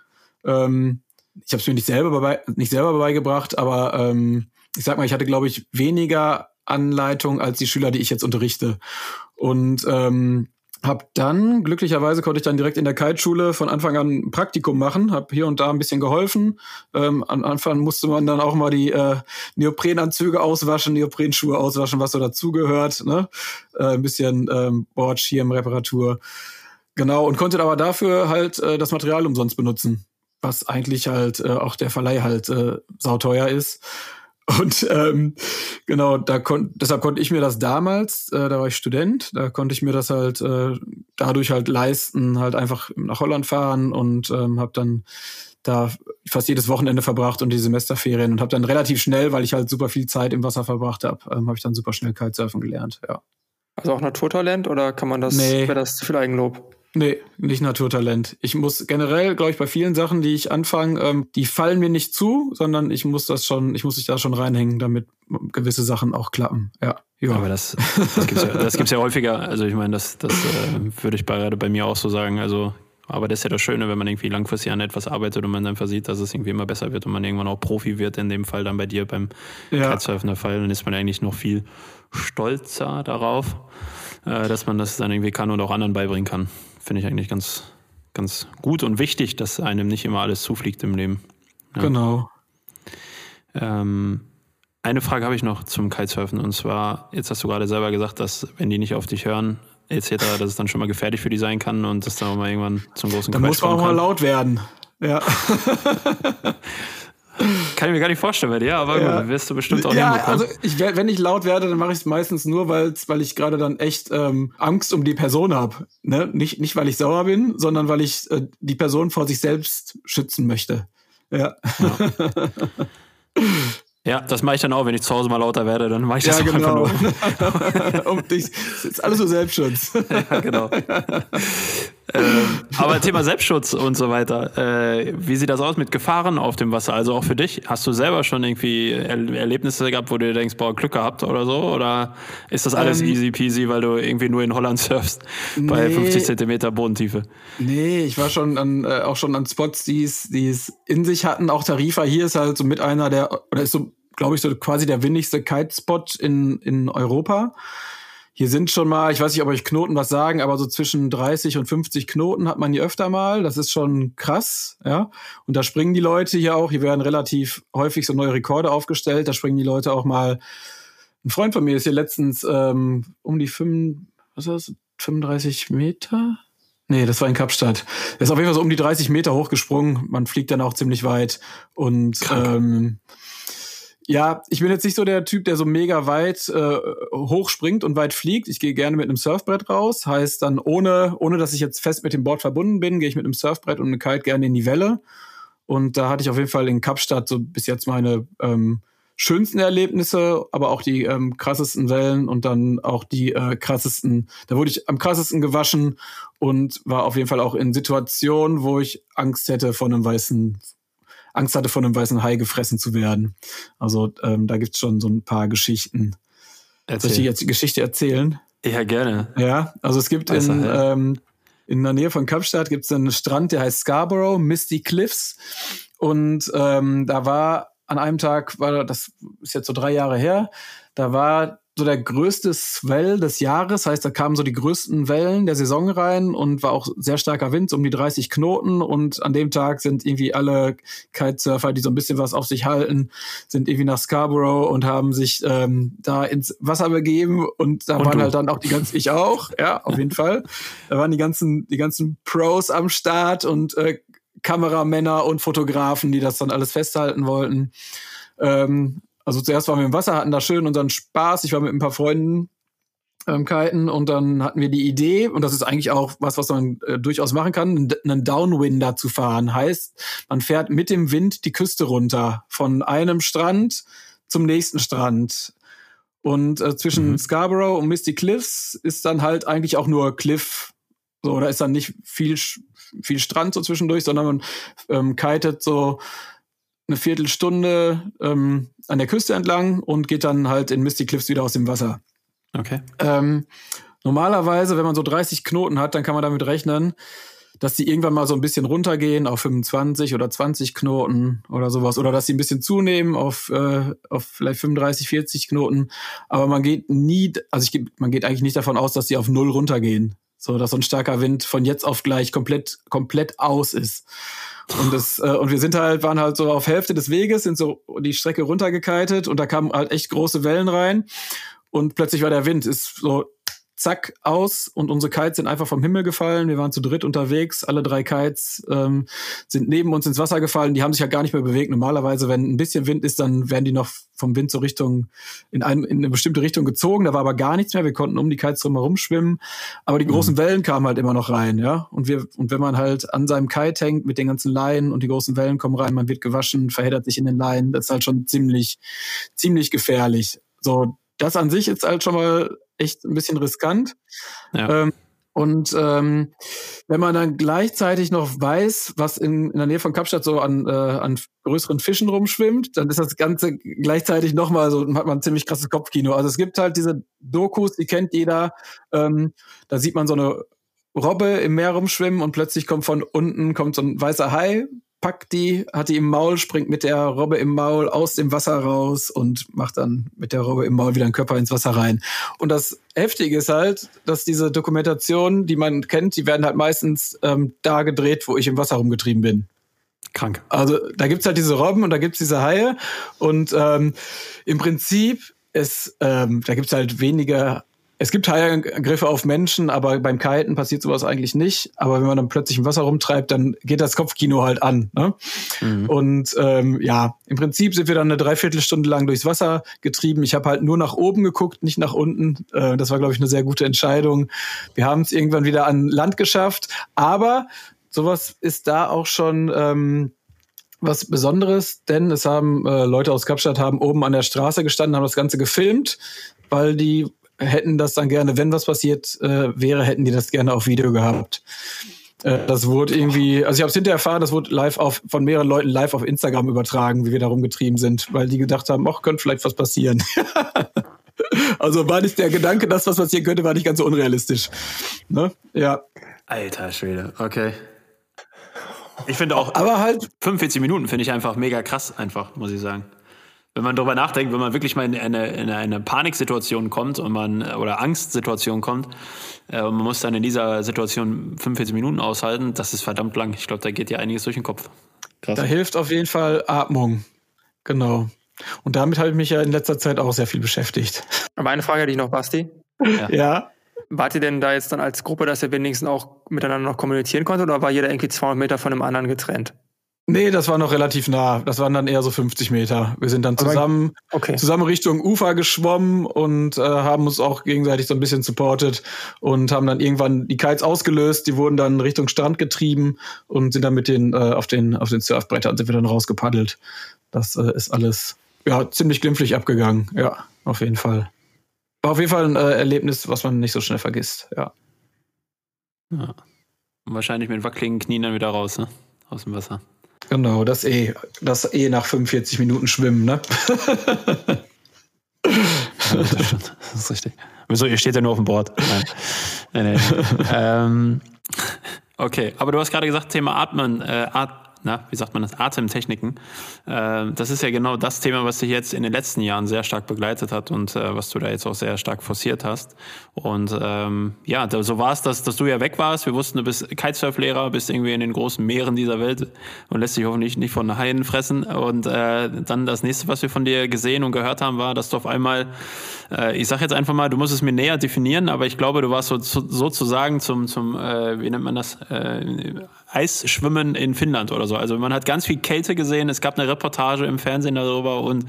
ähm, ich habe es mir nicht selber, bei, nicht selber beigebracht, aber ähm, ich sag mal, ich hatte, glaube ich, weniger Anleitung als die Schüler, die ich jetzt unterrichte. Und ähm, habe dann, glücklicherweise konnte ich dann direkt in der Kiteschule von Anfang an ein Praktikum machen, habe hier und da ein bisschen geholfen. Ähm, am Anfang musste man dann auch mal die äh, Neoprenanzüge auswaschen, Neoprenschuhe auswaschen, was so dazugehört. Ne? Äh, ein bisschen ähm, Bordschirmreparatur. Genau, und konnte aber dafür halt äh, das Material umsonst benutzen was eigentlich halt äh, auch der Verleih halt äh, sauteuer ist. Und ähm, genau, da kon deshalb konnte ich mir das damals, äh, da war ich Student, da konnte ich mir das halt äh, dadurch halt leisten, halt einfach nach Holland fahren und ähm, habe dann da fast jedes Wochenende verbracht und die Semesterferien und habe dann relativ schnell, weil ich halt super viel Zeit im Wasser verbracht habe, ähm, habe ich dann super schnell Kitesurfen gelernt. Ja. Also auch Naturtalent oder kann man das, Nee. wäre das zu viel Eigenlob? Nee, nicht Naturtalent. Ich muss generell, glaube ich, bei vielen Sachen, die ich anfange, ähm, die fallen mir nicht zu, sondern ich muss das schon, ich muss mich da schon reinhängen, damit gewisse Sachen auch klappen. Ja. ja. Aber das, das gibt's ja, das gibt's ja häufiger. Also ich meine, das, das äh, würde ich bei, bei mir auch so sagen. Also, aber das ist ja das Schöne, wenn man irgendwie langfristig an etwas arbeitet und man einfach sieht, dass es irgendwie immer besser wird und man irgendwann auch Profi wird, in dem Fall dann bei dir beim Ja. Kitesurfen der Fall, dann ist man eigentlich noch viel stolzer darauf, äh, dass man das dann irgendwie kann und auch anderen beibringen kann. Finde ich eigentlich ganz, ganz gut und wichtig, dass einem nicht immer alles zufliegt im Leben. Ja. Genau. Ähm, eine Frage habe ich noch zum Kitesurfen und zwar, jetzt hast du gerade selber gesagt, dass wenn die nicht auf dich hören, etc., dass es dann schon mal gefährlich für die sein kann und dass dann auch mal irgendwann zum großen Dann Crash muss man auch mal laut werden. Ja. Kann ich mir gar nicht vorstellen bei dir, aber Ja. gut, wirst du bestimmt auch ja, hinbekommen. also ich, wenn ich laut werde, dann mache ich es meistens nur, weil's, weil ich gerade dann echt ähm, Angst um die Person habe. Ne? Nicht, nicht, weil ich sauer bin, sondern weil ich äh, die Person vor sich selbst schützen möchte. Ja, ja, das mache ich dann auch, wenn ich zu Hause mal lauter werde, dann mache ich das ja genau. einfach nur. um dich, das ist alles so Selbstschutz. Ja, genau. ähm, aber Thema Selbstschutz und so weiter. Äh, wie sieht das aus mit Gefahren auf dem Wasser? Also auch für dich? Hast du selber schon irgendwie er Erlebnisse gehabt, wo du denkst, boah, Glück gehabt oder so? Oder ist das alles Ähm, easy peasy, weil du irgendwie nur in Holland surfst bei Nee. 50 Zentimeter Bodentiefe? Nee, ich war schon an, äh, auch schon an Spots, die es, die es in sich hatten. Auch Tarifa hier ist halt so mit einer der, oder ist so, glaube ich, so quasi der windigste Kitespot in, in Europa. hier sind schon mal, ich weiß nicht, ob euch Knoten was sagen, aber so zwischen 30 und 50 Knoten hat man hier öfter mal. Das ist schon krass, ja. Und da springen die Leute hier auch. Hier werden relativ häufig so neue Rekorde aufgestellt. Da springen die Leute auch mal. Ein Freund von mir ist hier letztens ähm, um die 5, was ist das, 35 Meter? Nee, das war in Kapstadt. Er ist auf jeden Fall so um die 30 Meter hochgesprungen. Man fliegt dann auch ziemlich weit. Und ähm, ja, ich bin jetzt nicht so der Typ, der so mega weit äh, hochspringt und weit fliegt. Ich gehe gerne mit einem Surfbrett raus. Heißt dann, ohne, ohne dass ich jetzt fest mit dem Board verbunden bin, gehe ich mit einem Surfbrett und einem Kite gerne in die Welle. Und da hatte ich auf jeden Fall in Kapstadt so bis jetzt meine ähm, schönsten Erlebnisse, aber auch die ähm, krassesten Wellen und dann auch die äh, krassesten. Da wurde ich am krassesten gewaschen und war auf jeden Fall auch in Situationen, wo ich Angst hätte vor einem weißen Angst hatte, von einem weißen Hai gefressen zu werden. Also ähm, da gibt's schon so ein paar Geschichten. Erzähl. Soll ich dir jetzt die Geschichte erzählen? Ja, gerne. Ja, also es gibt in, ähm, in der Nähe von Kapstadt gibt's einen Strand, der heißt Scarborough, Misty Cliffs. Und ähm, da war an einem Tag, war das ist jetzt so drei Jahre her, da war so der größte Swell des Jahres, heißt, da kamen so die größten Wellen der Saison rein und war auch sehr starker Wind, so um die 30 Knoten und an dem Tag sind irgendwie alle Kitesurfer, die so ein bisschen was auf sich halten, sind irgendwie nach Scarborough und haben sich ähm, da ins Wasser begeben und da und waren du? halt dann auch die ganzen, ich auch, ja, auf jeden Fall, da waren die ganzen, die ganzen Pros am Start und äh, Kameramänner und Fotografen, die das dann alles festhalten wollten. Ähm, also zuerst waren wir im Wasser, hatten da schön unseren Spaß. Ich war mit ein paar Freunden ähm, kiten und dann hatten wir die Idee, und das ist eigentlich auch was, was man äh, durchaus machen kann, einen Downwinder zu fahren. Heißt, man fährt mit dem Wind die Küste runter von einem Strand zum nächsten Strand. Und äh, zwischen mhm. Scarborough und Misty Cliffs ist dann halt eigentlich auch nur Cliff. So, da ist dann nicht viel, viel Strand so zwischendurch, sondern man ähm, kitet so eine Viertelstunde ähm, an der Küste entlang und geht dann halt in Misty Cliffs wieder aus dem Wasser. Okay. Ähm, normalerweise, wenn man so 30 Knoten hat, dann kann man damit rechnen, dass die irgendwann mal so ein bisschen runtergehen auf 25 oder 20 Knoten oder sowas. Oder dass sie ein bisschen zunehmen auf, äh, auf vielleicht 35, 40 Knoten. Aber man geht nie, also ich, man geht eigentlich nicht davon aus, dass sie auf null runtergehen. So, dass so ein starker Wind von jetzt auf gleich komplett, komplett aus ist. Und das, äh, und wir sind halt, waren halt so auf Hälfte des Weges, sind so die Strecke runtergekitet und da kamen halt echt große Wellen rein. Und plötzlich war der Wind, ist so zack, aus und unsere Kites sind einfach vom Himmel gefallen. Wir waren zu dritt unterwegs, alle drei Kites ähm, sind neben uns ins Wasser gefallen. Die haben sich ja gar nicht mehr bewegt. Normalerweise, wenn ein bisschen Wind ist, dann werden die noch vom Wind so Richtung, in, ein, in eine bestimmte Richtung gezogen. Da war aber gar nichts mehr. Wir konnten um die Kites drumherum schwimmen. Aber die großen mhm. Wellen kamen halt immer noch rein, ja. Und wir, und wenn man halt an seinem Kite hängt mit den ganzen Leinen und die großen Wellen kommen rein, man wird gewaschen, verheddert sich in den Leinen, das ist halt schon ziemlich, ziemlich gefährlich. So, das an sich ist halt schon mal echt ein bisschen riskant. Ja. Ähm, und ähm, wenn man dann gleichzeitig noch weiß, was in, in der Nähe von Kapstadt so an, äh, an größeren Fischen rumschwimmt, dann ist das Ganze gleichzeitig nochmal so, hat man ein ziemlich krasses Kopfkino. Also es gibt halt diese Dokus, die kennt jeder. Ähm, da sieht man so eine Robbe im Meer rumschwimmen und plötzlich kommt von unten kommt so ein weißer Hai packt die, hat die im Maul, springt mit der Robbe im Maul aus dem Wasser raus und macht dann mit der Robbe im Maul wieder einen Körper ins Wasser rein. Und das Heftige ist halt, dass diese Dokumentationen, die man kennt, die werden halt meistens ähm, da gedreht, wo ich im Wasser rumgetrieben bin. Krank. Also da gibt's halt diese Robben und da gibt's diese Haie und ähm, im Prinzip ist, ähm, da gibt's halt weniger es gibt Haiangriffe auf Menschen, aber beim Kiten passiert sowas eigentlich nicht. Aber wenn man dann plötzlich im Wasser rumtreibt, dann geht das Kopfkino halt an. Ne? Mhm. Und ähm, ja, im Prinzip sind wir dann eine Dreiviertelstunde lang durchs Wasser getrieben. Ich habe halt nur nach oben geguckt, nicht nach unten. Äh, das war, glaube ich, eine sehr gute Entscheidung. Wir haben es irgendwann wieder an Land geschafft. Aber sowas ist da auch schon. Ähm, was Besonderes, denn es haben äh, Leute aus Kapstadt haben oben an der Straße gestanden, haben das Ganze gefilmt, weil die hätten das dann gerne, wenn was passiert äh, wäre, hätten die das gerne auf Video gehabt. Äh, das wurde irgendwie, also ich habe es hinterher erfahren, das wurde live auf von mehreren Leuten live auf Instagram übertragen, wie wir da rumgetrieben sind, weil die gedacht haben, ach, könnte vielleicht was passieren. also war nicht der Gedanke, dass was passieren könnte, war nicht ganz so unrealistisch. Ne? Ja. Alter Schwede, okay. Ich finde auch, aber halt 45 Minuten finde ich einfach mega krass, einfach, muss ich sagen. Wenn man darüber nachdenkt, wenn man wirklich mal in eine, in eine Paniksituation kommt und man oder Angstsituation kommt äh, und man muss dann in dieser Situation 45 Minuten aushalten, das ist verdammt lang. Ich glaube, da geht dir einiges durch den Kopf. Krass. Da hilft auf jeden Fall Atmung. Genau. Und damit habe ich mich ja in letzter Zeit auch sehr viel beschäftigt. Aber eine Frage hätte ich noch, Basti. Ja. ja. Wart ihr denn da jetzt dann als Gruppe, dass ihr wenigstens auch miteinander noch kommunizieren konntet oder war jeder irgendwie 200 Meter von dem anderen getrennt? Nee, das war noch relativ nah. Das waren dann eher so 50 Meter. Wir sind dann zusammen, okay. zusammen Richtung Ufer geschwommen und äh, haben uns auch gegenseitig so ein bisschen supportet und haben dann irgendwann die Kites ausgelöst. Die wurden dann Richtung Strand getrieben und sind dann mit den äh, auf den auf den Surfbrettern sind wir dann rausgepaddelt. Das äh, ist alles ja ziemlich glimpflich abgegangen. Ja, auf jeden Fall. War auf jeden Fall ein äh, Erlebnis, was man nicht so schnell vergisst. Ja. ja. Und wahrscheinlich mit wackeligen Knien dann wieder raus, ne? Aus dem Wasser. Genau, das eh, das eh nach 45 Minuten schwimmen, ne? ja, das, das, ist richtig. Wieso, ihr steht ja nur auf dem Board. Nein. Nein, nein. ähm, okay, aber du hast gerade gesagt, Thema Atmen, äh, At na, wie sagt man das, Atemtechniken. Äh, das ist ja genau das Thema, was dich jetzt in den letzten Jahren sehr stark begleitet hat und äh, was du da jetzt auch sehr stark forciert hast. Und ähm, ja, da, so war es, dass, dass du ja weg warst. Wir wussten, du bist Kitesurf-Lehrer, bist irgendwie in den großen Meeren dieser Welt und lässt dich hoffentlich nicht von Haien fressen. Und äh, dann das nächste, was wir von dir gesehen und gehört haben, war, dass du auf einmal, äh, ich sag jetzt einfach mal, du musst es mir näher definieren, aber ich glaube, du warst so, sozusagen zum, zum äh, wie nennt man das, äh, Eisschwimmen in Finnland oder so. Also man hat ganz viel Kälte gesehen. Es gab eine Reportage im Fernsehen darüber und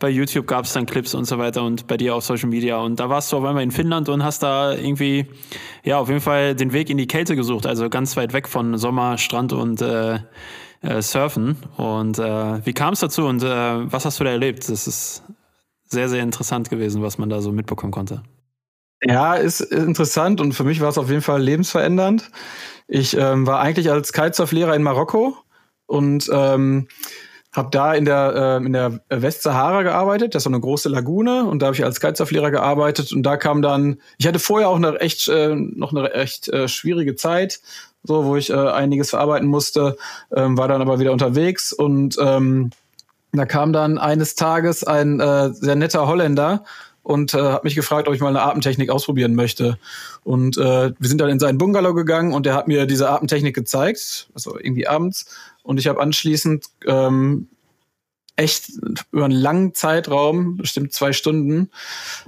bei YouTube gab es dann Clips und so weiter und bei dir auf Social Media. Und da warst du auf einmal in Finnland und hast da irgendwie, ja, auf jeden Fall den Weg in die Kälte gesucht. Also ganz weit weg von Sommer, Strand und äh, äh, Surfen. Und äh, wie kam es dazu und äh, was hast du da erlebt? Das ist sehr, sehr interessant gewesen, was man da so mitbekommen konnte. Ja, ist interessant und für mich war es auf jeden Fall lebensverändernd. Ich ähm, war eigentlich als Kitesurf-Lehrer in Marokko und ähm, habe da in der, äh, in der Westsahara gearbeitet. Das ist so eine große Lagune und da habe ich als Kitesurf-Lehrer gearbeitet und da kam dann, ich hatte vorher auch eine echt, äh, noch eine echt äh, schwierige Zeit, so wo ich äh, einiges verarbeiten musste, ähm, war dann aber wieder unterwegs und ähm, da kam dann eines Tages ein äh, sehr netter Holländer und äh, hat mich gefragt, ob ich mal eine Atemtechnik ausprobieren möchte. Und äh, wir sind dann in seinen Bungalow gegangen und er hat mir diese Atemtechnik gezeigt, also irgendwie abends. Und ich habe anschließend ähm, echt über einen langen Zeitraum, bestimmt zwei Stunden,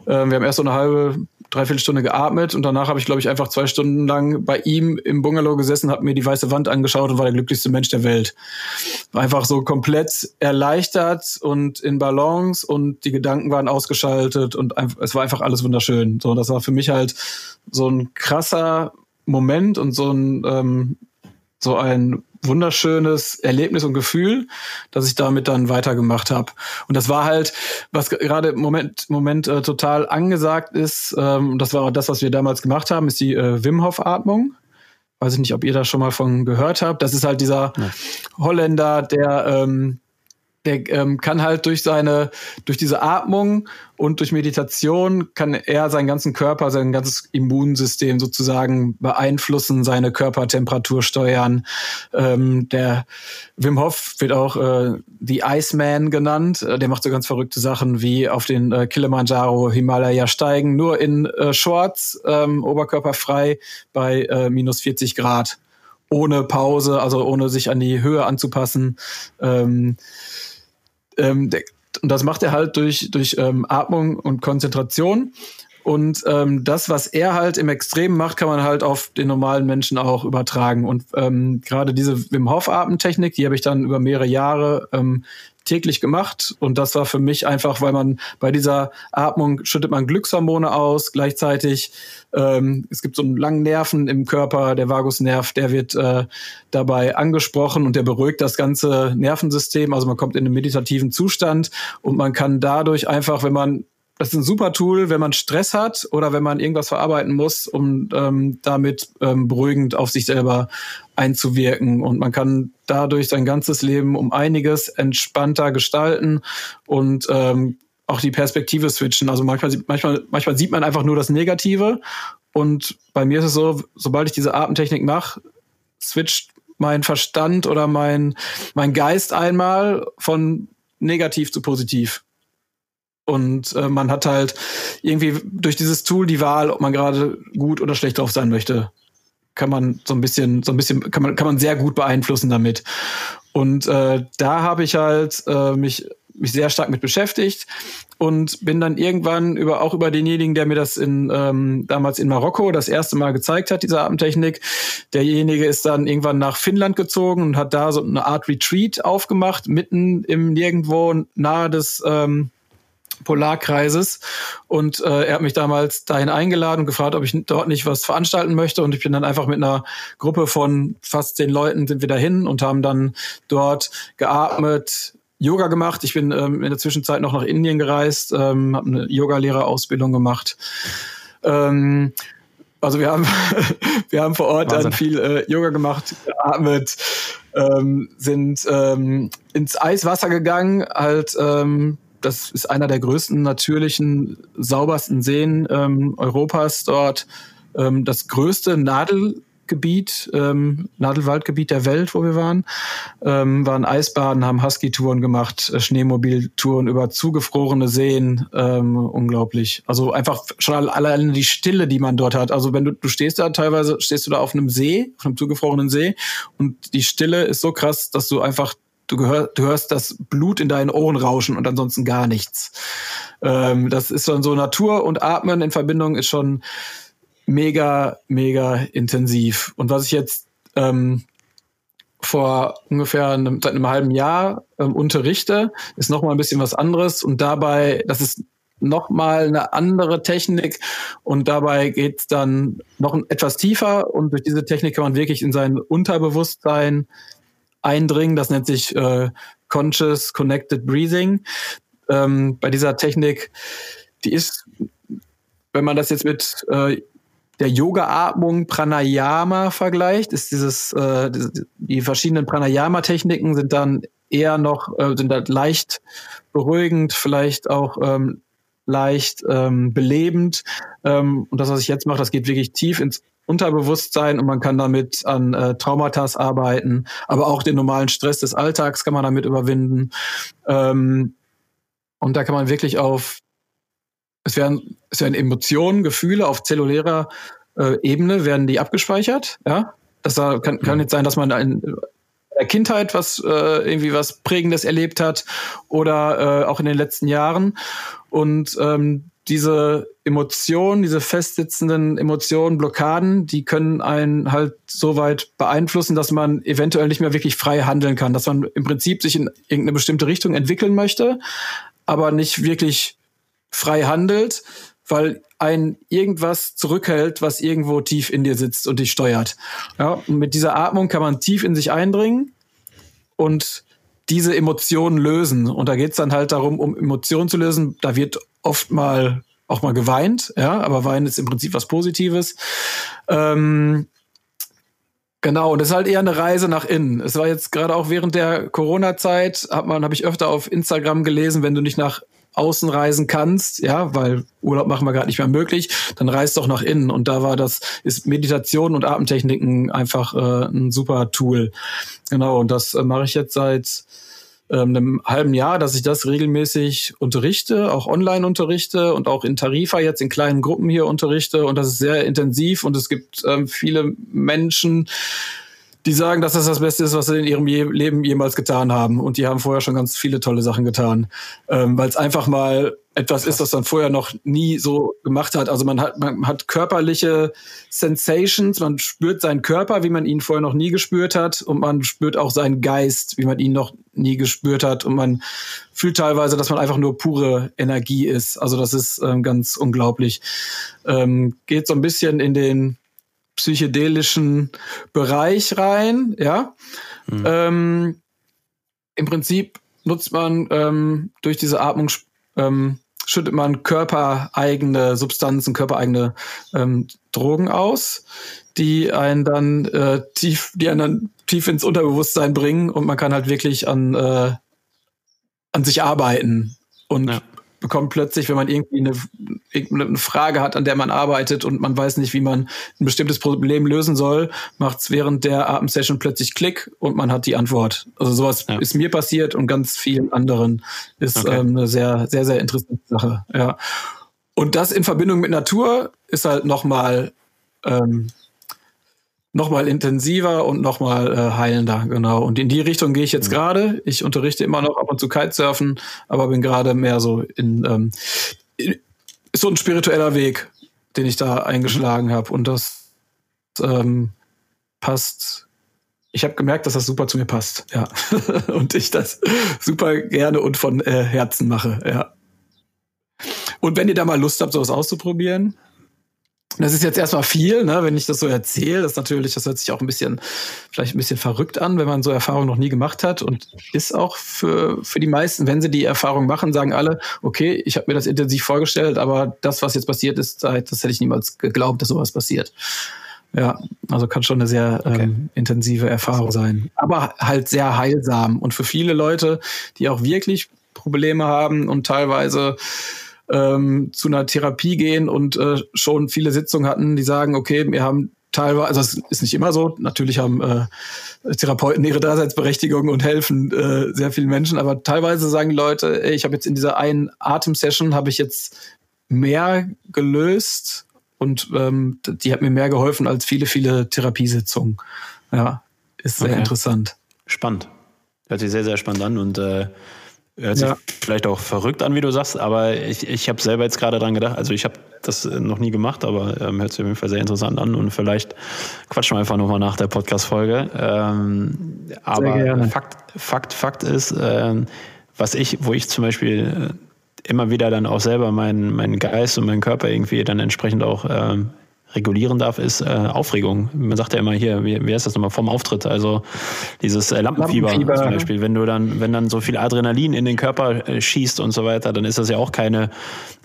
äh, wir haben erst so eine halbe dreiviertel Stunde geatmet und danach habe ich, glaube ich, einfach zwei Stunden lang bei ihm im Bungalow gesessen, habe mir die weiße Wand angeschaut und war der glücklichste Mensch der Welt. Einfach so komplett erleichtert und in Balance und die Gedanken waren ausgeschaltet und es war einfach alles wunderschön. So, das war für mich halt so ein krasser Moment und so ein ähm, so ein wunderschönes Erlebnis und Gefühl, dass ich damit dann weitergemacht habe. Und das war halt, was gerade im Moment, Moment äh, total angesagt ist, ähm, das war auch das, was wir damals gemacht haben, ist die äh, Wim Hof Atmung. Weiß ich nicht, ob ihr da schon mal von gehört habt. Das ist halt dieser ja. Holländer, der ähm, der ähm, kann halt durch seine, durch diese Atmung und durch Meditation kann er seinen ganzen Körper, sein ganzes Immunsystem sozusagen beeinflussen, seine Körpertemperatur steuern. Ähm, der Wim Hof wird auch äh, The Iceman genannt. Äh, der macht so ganz verrückte Sachen wie auf den äh, Kilimanjaro Himalaya steigen, nur in äh, Shorts, ähm, oberkörperfrei bei äh, minus 40 Grad ohne Pause, also ohne sich an die Höhe anzupassen. Ähm, ähm, und das macht er halt durch, durch ähm, Atmung und Konzentration. Und ähm, das, was er halt im Extrem macht, kann man halt auf den normalen Menschen auch übertragen. Und ähm, gerade diese Wim Hof Atemtechnik, die habe ich dann über mehrere Jahre ähm, täglich gemacht. Und das war für mich einfach, weil man bei dieser Atmung schüttet man Glückshormone aus, gleichzeitig ähm, es gibt so einen langen Nerven im Körper, der Vagusnerv, der wird äh, dabei angesprochen und der beruhigt das ganze Nervensystem. Also man kommt in einen meditativen Zustand und man kann dadurch einfach, wenn man das ist ein super Tool, wenn man Stress hat oder wenn man irgendwas verarbeiten muss, um ähm, damit ähm, beruhigend auf sich selber einzuwirken. Und man kann dadurch sein ganzes Leben um einiges entspannter gestalten und ähm, auch die Perspektive switchen. Also manchmal, manchmal, manchmal sieht man einfach nur das Negative. Und bei mir ist es so, sobald ich diese Atemtechnik mache, switcht mein Verstand oder mein, mein Geist einmal von negativ zu positiv. Und äh, man hat halt irgendwie durch dieses Tool die Wahl, ob man gerade gut oder schlecht drauf sein möchte. Kann man so ein bisschen, so ein bisschen, kann man, kann man sehr gut beeinflussen damit. Und äh, da habe ich halt äh, mich mich sehr stark mit beschäftigt und bin dann irgendwann über auch über denjenigen, der mir das in ähm, damals in Marokko das erste Mal gezeigt hat, diese Atemtechnik. Derjenige ist dann irgendwann nach Finnland gezogen und hat da so eine Art Retreat aufgemacht, mitten im Nirgendwo nahe des ähm, Polarkreises. Und äh, er hat mich damals dahin eingeladen und gefragt, ob ich dort nicht was veranstalten möchte. Und ich bin dann einfach mit einer Gruppe von fast zehn Leuten sind wir dahin und haben dann dort geatmet, Yoga gemacht. Ich bin ähm, in der Zwischenzeit noch nach Indien gereist, ähm, habe eine Yogalehrerausbildung gemacht. Ähm, also wir haben wir haben vor Ort Wahnsinn. dann viel äh, Yoga gemacht, geatmet, ähm, sind ähm, ins Eiswasser gegangen, halt ähm, das ist einer der größten natürlichen, saubersten Seen ähm, Europas dort. Ähm, das größte Nadel Gebiet, ähm, Nadelwaldgebiet der Welt, wo wir waren, ähm, waren Eisbaden, haben Husky-Touren gemacht, äh, Schneemobiltouren über zugefrorene Seen, ähm, unglaublich. Also einfach schon alleine die Stille, die man dort hat. Also wenn du, du stehst da teilweise, stehst du da auf einem See, auf einem zugefrorenen See und die Stille ist so krass, dass du einfach du, gehör, du hörst das Blut in deinen Ohren rauschen und ansonsten gar nichts. Ähm, das ist schon so Natur und Atmen in Verbindung ist schon mega, mega intensiv. Und was ich jetzt ähm, vor ungefähr einem, seit einem halben Jahr ähm, unterrichte, ist noch mal ein bisschen was anderes. Und dabei, das ist noch mal eine andere Technik und dabei geht's dann noch etwas tiefer und durch diese Technik kann man wirklich in sein Unterbewusstsein eindringen. Das nennt sich äh, Conscious Connected Breathing. Ähm, bei dieser Technik, die ist, wenn man das jetzt mit äh, der Yoga-Atmung Pranayama vergleicht, ist dieses, äh, die verschiedenen Pranayama-Techniken sind dann eher noch, äh, sind halt leicht beruhigend, vielleicht auch ähm, leicht ähm, belebend. Ähm, und das, was ich jetzt mache, das geht wirklich tief ins Unterbewusstsein und man kann damit an äh, Traumata arbeiten, aber auch den normalen Stress des Alltags kann man damit überwinden. Ähm, und da kann man wirklich auf es werden, es werden Emotionen, Gefühle auf zellulärer äh, Ebene werden die abgespeichert. Ja, das kann, kann mhm. jetzt sein, dass man in der Kindheit was äh, irgendwie was Prägendes erlebt hat oder äh, auch in den letzten Jahren und ähm, diese Emotionen, diese festsitzenden Emotionen, Blockaden, die können einen halt so weit beeinflussen, dass man eventuell nicht mehr wirklich frei handeln kann, dass man im Prinzip sich in irgendeine bestimmte Richtung entwickeln möchte, aber nicht wirklich frei handelt, weil ein irgendwas zurückhält, was irgendwo tief in dir sitzt und dich steuert. Ja, und mit dieser Atmung kann man tief in sich eindringen und diese Emotionen lösen. Und da geht es dann halt darum, um Emotionen zu lösen. Da wird oft mal auch mal geweint, ja, aber Weinen ist im Prinzip was Positives. Ähm, Genau, und das ist halt eher eine Reise nach innen. Es war jetzt gerade auch während der Corona-Zeit, hat man, habe ich öfter auf Instagram gelesen, wenn du nicht nach außen reisen kannst, ja, weil Urlaub machen wir gerade nicht mehr möglich, dann reist doch nach innen. Und da war das, ist Meditation und Atemtechniken einfach äh, ein super Tool. Genau, und das äh, mache ich jetzt seit ähm, einem halben Jahr, dass ich das regelmäßig unterrichte, auch online unterrichte und auch in Tarifa jetzt in kleinen Gruppen hier unterrichte. Und das ist sehr intensiv und es gibt ähm, viele Menschen, die sagen, dass das das Beste ist, was sie in ihrem Je Leben jemals getan haben. Und die haben vorher schon ganz viele tolle Sachen getan, ähm, weil es einfach mal etwas Krass. ist, was man vorher noch nie so gemacht hat. Also man hat, man hat körperliche Sensations, man spürt seinen Körper, wie man ihn vorher noch nie gespürt hat, und man spürt auch seinen Geist, wie man ihn noch nie gespürt hat. Und man fühlt teilweise, dass man einfach nur pure Energie ist. Also das ist ähm, ganz unglaublich. Ähm, geht so ein bisschen in den psychedelischen Bereich rein, ja. Mhm. Ähm, Im Prinzip nutzt man ähm, durch diese Atmung ähm, schüttet man körpereigene Substanzen, körpereigene ähm, Drogen aus, die einen dann äh, tief, die einen dann tief ins Unterbewusstsein bringen und man kann halt wirklich an äh, an sich arbeiten und ja. Bekommt plötzlich, wenn man irgendwie eine, eine Frage hat, an der man arbeitet und man weiß nicht, wie man ein bestimmtes Problem lösen soll, macht es während der Atemsession plötzlich Klick und man hat die Antwort. Also sowas ja. ist mir passiert und ganz vielen anderen ist okay. ähm, eine sehr, sehr, sehr interessante Sache. Ja. Und das in Verbindung mit Natur ist halt nochmal ähm, noch mal intensiver und nochmal äh, heilender, genau. Und in die Richtung gehe ich jetzt mhm. gerade. Ich unterrichte immer noch ab und zu Kitesurfen, aber bin gerade mehr so in, ähm, in, so ein spiritueller Weg, den ich da eingeschlagen mhm. habe. Und das ähm, passt. Ich habe gemerkt, dass das super zu mir passt, ja. und ich das super gerne und von äh, Herzen mache, ja. Und wenn ihr da mal Lust habt, sowas auszuprobieren, das ist jetzt erstmal viel, ne, wenn ich das so erzähle. Das natürlich, das hört sich auch ein bisschen, vielleicht ein bisschen verrückt an, wenn man so Erfahrungen noch nie gemacht hat. Und ist auch für, für die meisten, wenn sie die Erfahrung machen, sagen alle, okay, ich habe mir das intensiv vorgestellt, aber das, was jetzt passiert ist, das hätte ich niemals geglaubt, dass sowas passiert. Ja, also kann schon eine sehr okay. ähm, intensive Erfahrung sein. Aber halt sehr heilsam. Und für viele Leute, die auch wirklich Probleme haben und teilweise ähm, zu einer Therapie gehen und äh, schon viele Sitzungen hatten, die sagen, okay, wir haben teilweise, also es ist nicht immer so, natürlich haben äh, Therapeuten ihre Daseinsberechtigung und helfen äh, sehr vielen Menschen, aber teilweise sagen Leute, ey, ich habe jetzt in dieser einen Atemsession habe ich jetzt mehr gelöst und ähm, die hat mir mehr geholfen als viele, viele Therapiesitzungen. Ja, ist sehr okay. interessant. Spannend. Hört sich sehr, sehr spannend an und äh, Hört sich ja. vielleicht auch verrückt an, wie du sagst, aber ich, ich habe selber jetzt gerade dran gedacht. Also ich habe das noch nie gemacht, aber ähm, hört sich auf jeden Fall sehr interessant an und vielleicht quatschen wir einfach nochmal nach der Podcast-Folge. Ähm, aber Fakt, Fakt, Fakt ist, ähm, was ich, wo ich zum Beispiel äh, immer wieder dann auch selber meinen, meinen Geist und meinen Körper irgendwie dann entsprechend auch ähm, regulieren darf, ist äh, Aufregung. Man sagt ja immer hier, wie, wie heißt das nochmal, vom Auftritt, also dieses äh, Lampenfieber, Lampenfieber, zum Beispiel. Wenn du dann, wenn dann so viel Adrenalin in den Körper äh, schießt und so weiter, dann ist das ja auch keine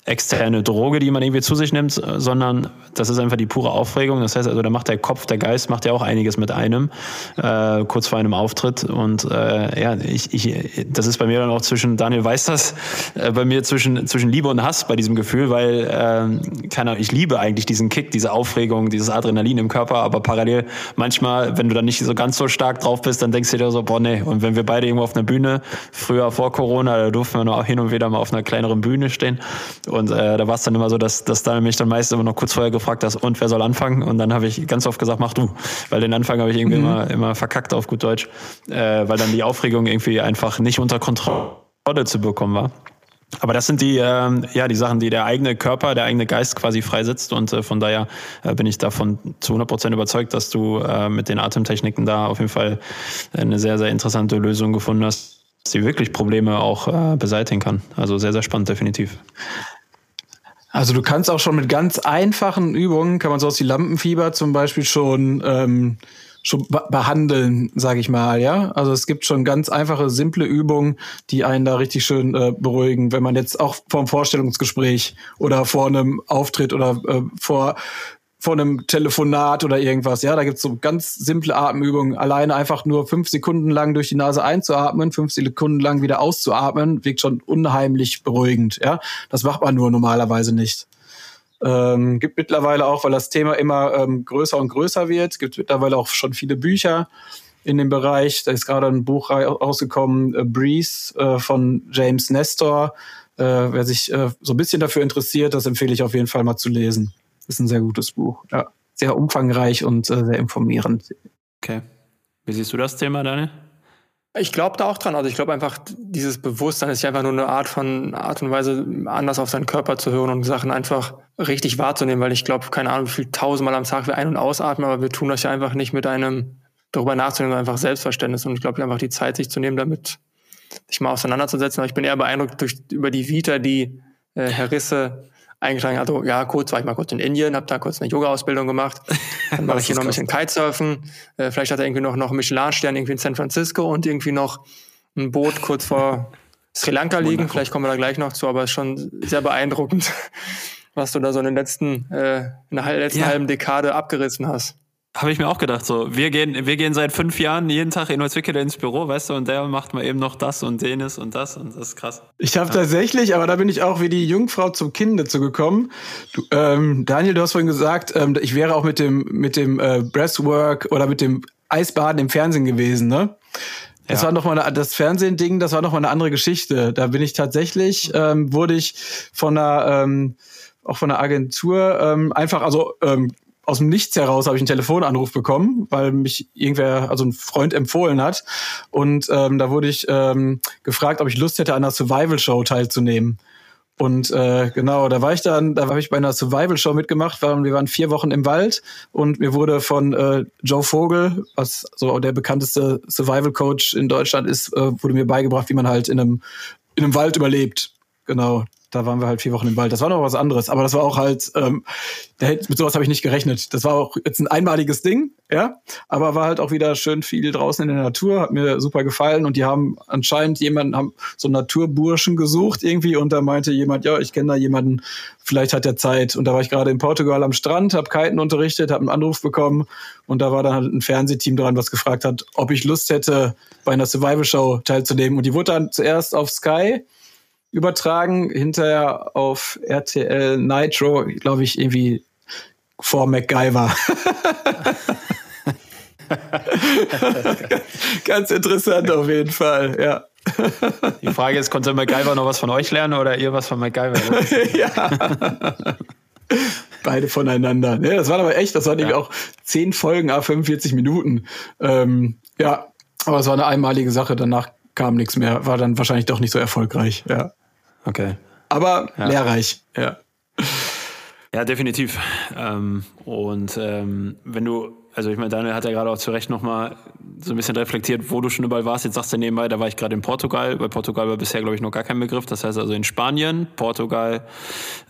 externe Droge, die man irgendwie zu sich nimmt, sondern das ist einfach die pure Aufregung. Das heißt also, da macht der Kopf, der Geist macht ja auch einiges mit einem, äh, kurz vor einem Auftritt. Und äh, ja, ich, ich, das ist bei mir dann auch zwischen, Daniel weiß das, äh, bei mir zwischen, zwischen Liebe und Hass bei diesem Gefühl, weil äh, keine ich liebe eigentlich diesen Kick, diese Aufregung, dieses Adrenalin im Körper, aber parallel manchmal, wenn du dann nicht so ganz so stark drauf bist, dann denkst du dir so, boah, nee. Und wenn wir beide irgendwo auf einer Bühne, früher vor Corona, da durften wir nur hin und wieder mal auf einer kleineren Bühne stehen und äh, da war es dann immer so, dass, dass da mich dann meist immer noch kurz vorher gefragt hast, und wer soll anfangen? Und dann habe ich ganz oft gesagt, mach du. Weil den Anfang habe ich irgendwie mhm. immer, immer verkackt auf gut Deutsch, äh, weil dann die Aufregung irgendwie einfach nicht unter Kontrolle zu bekommen war. Aber das sind die, äh, ja, die Sachen, die der eigene Körper, der eigene Geist quasi freisetzt. Und äh, von daher äh, bin ich davon zu 100 Prozent überzeugt, dass du äh, mit den Atemtechniken da auf jeden Fall eine sehr, sehr interessante Lösung gefunden hast, die wirklich Probleme auch äh, beseitigen kann. Also sehr, sehr spannend, definitiv. Also du kannst auch schon mit ganz einfachen Übungen, kann man so aus wie Lampenfieber zum Beispiel schon, ähm, schon behandeln, sage ich mal, ja. Also es gibt schon ganz einfache, simple Übungen, die einen da richtig schön äh, beruhigen, wenn man jetzt auch vor einem Vorstellungsgespräch oder vor einem Auftritt oder äh, vor von einem Telefonat oder irgendwas. Ja, da gibt's so ganz simple Atemübungen. Alleine einfach nur fünf Sekunden lang durch die Nase einzuatmen, fünf Sekunden lang wieder auszuatmen, wirkt schon unheimlich beruhigend. Ja, das macht man nur normalerweise nicht. Ähm, gibt mittlerweile auch, weil das Thema immer ähm, größer und größer wird, gibt mittlerweile auch schon viele Bücher in dem Bereich. Da ist gerade ein Buch rausgekommen, äh, Breeze äh, von James Nestor. Äh, wer sich äh, so ein bisschen dafür interessiert, das empfehle ich auf jeden Fall mal zu lesen. Ist ein sehr gutes Buch. Ja. Sehr umfangreich und äh, sehr informierend. Okay. Wie siehst du das Thema, Daniel? Ich glaube da auch dran. Also ich glaube einfach, dieses Bewusstsein ist ja einfach nur eine Art von Art und Weise, anders auf seinen Körper zu hören und Sachen einfach richtig wahrzunehmen, weil ich glaube, keine Ahnung, wie viel tausendmal am Tag wir ein- und ausatmen, aber wir tun das ja einfach nicht mit einem darüber nachzudenken, einfach Selbstverständnis. Und ich glaube, einfach die Zeit, sich zu nehmen, damit sich mal auseinanderzusetzen. Aber ich bin eher beeindruckt durch, über die Vita, die äh, Herr Risse eingetragen hatte, ja, kurz war ich mal kurz in Indien, habe da kurz eine Yoga-Ausbildung gemacht. Dann mache ich hier noch ein bisschen Kitesurfen. Äh, vielleicht hat er irgendwie noch, noch einen Michelin-Stern irgendwie in San Francisco und irgendwie noch ein Boot kurz vor Sri Lanka liegen. Vielleicht kommen wir da gleich noch zu, aber es ist schon sehr beeindruckend, was du da so in den letzten, äh, in der letzten ja. halben Dekade abgerissen hast. Habe ich mir auch gedacht, so, wir gehen, wir gehen seit fünf Jahren jeden Tag in Holzwickede ins Büro, weißt du, und der macht mal eben noch das und jenes und das und das ist krass. Ich habe ja. tatsächlich, aber da bin ich auch wie die Jungfrau zum Kind dazu gekommen. Du, ähm, Daniel, du hast vorhin gesagt, ähm, ich wäre auch mit dem, mit dem äh, Breastwork oder mit dem Eisbaden im Fernsehen gewesen, ne? Das ja. war noch mal eine, das Fernsehen-Ding, das war noch mal eine andere Geschichte. Da bin ich tatsächlich, ähm, wurde ich von einer, ähm, auch von einer Agentur ähm, einfach, also ähm, aus dem Nichts heraus habe ich einen Telefonanruf bekommen, weil mich irgendwer, also ein Freund empfohlen hat. Und ähm, da wurde ich ähm, gefragt, ob ich Lust hätte, an einer Survival-Show teilzunehmen. Und äh, genau, da war ich dann, da habe ich bei einer Survival-Show mitgemacht. Waren, wir waren vier Wochen im Wald und mir wurde von äh, Joe Vogel, was so der bekannteste Survival-Coach in Deutschland ist, äh, wurde mir beigebracht, wie man halt in einem, in einem Wald überlebt. Genau da waren wir halt vier Wochen im Wald. Das war noch was anderes, aber das war auch halt, ähm, mit sowas habe ich nicht gerechnet. Das war auch jetzt ein einmaliges Ding, ja, aber war halt auch wieder schön viel draußen in der Natur, hat mir super gefallen und die haben anscheinend jemanden, haben so einen Naturburschen gesucht irgendwie und da meinte jemand, ja, ich kenne da jemanden, vielleicht hat er Zeit. Und da war ich gerade in Portugal am Strand, habe Kiten unterrichtet, habe einen Anruf bekommen und da war dann halt ein Fernsehteam dran, was gefragt hat, ob ich Lust hätte, bei einer Survival-Show teilzunehmen. Und die wurde dann zuerst auf Sky übertragen, hinterher auf RTL Nitro, glaube ich, irgendwie vor MacGyver. Ganz interessant auf jeden Fall, ja. Die Frage ist, konnte MacGyver noch was von euch lernen oder ihr was von MacGyver? ja. Beide voneinander. Ja, das waren aber echt, das waren ja. auch zehn Folgen, a 45 Minuten. Ähm, ja, aber es war eine einmalige Sache. Danach kam nichts mehr. War dann wahrscheinlich doch nicht so erfolgreich. Ja. Okay. Aber ja. lehrreich, ja. Ja, definitiv. Ähm, und ähm, wenn du, also ich meine, Daniel hat ja gerade auch zu Recht nochmal so ein bisschen reflektiert, wo du schon überall warst. Jetzt sagst du nebenbei, da war ich gerade in Portugal. Bei Portugal war bisher, glaube ich, noch gar kein Begriff. Das heißt also in Spanien, Portugal,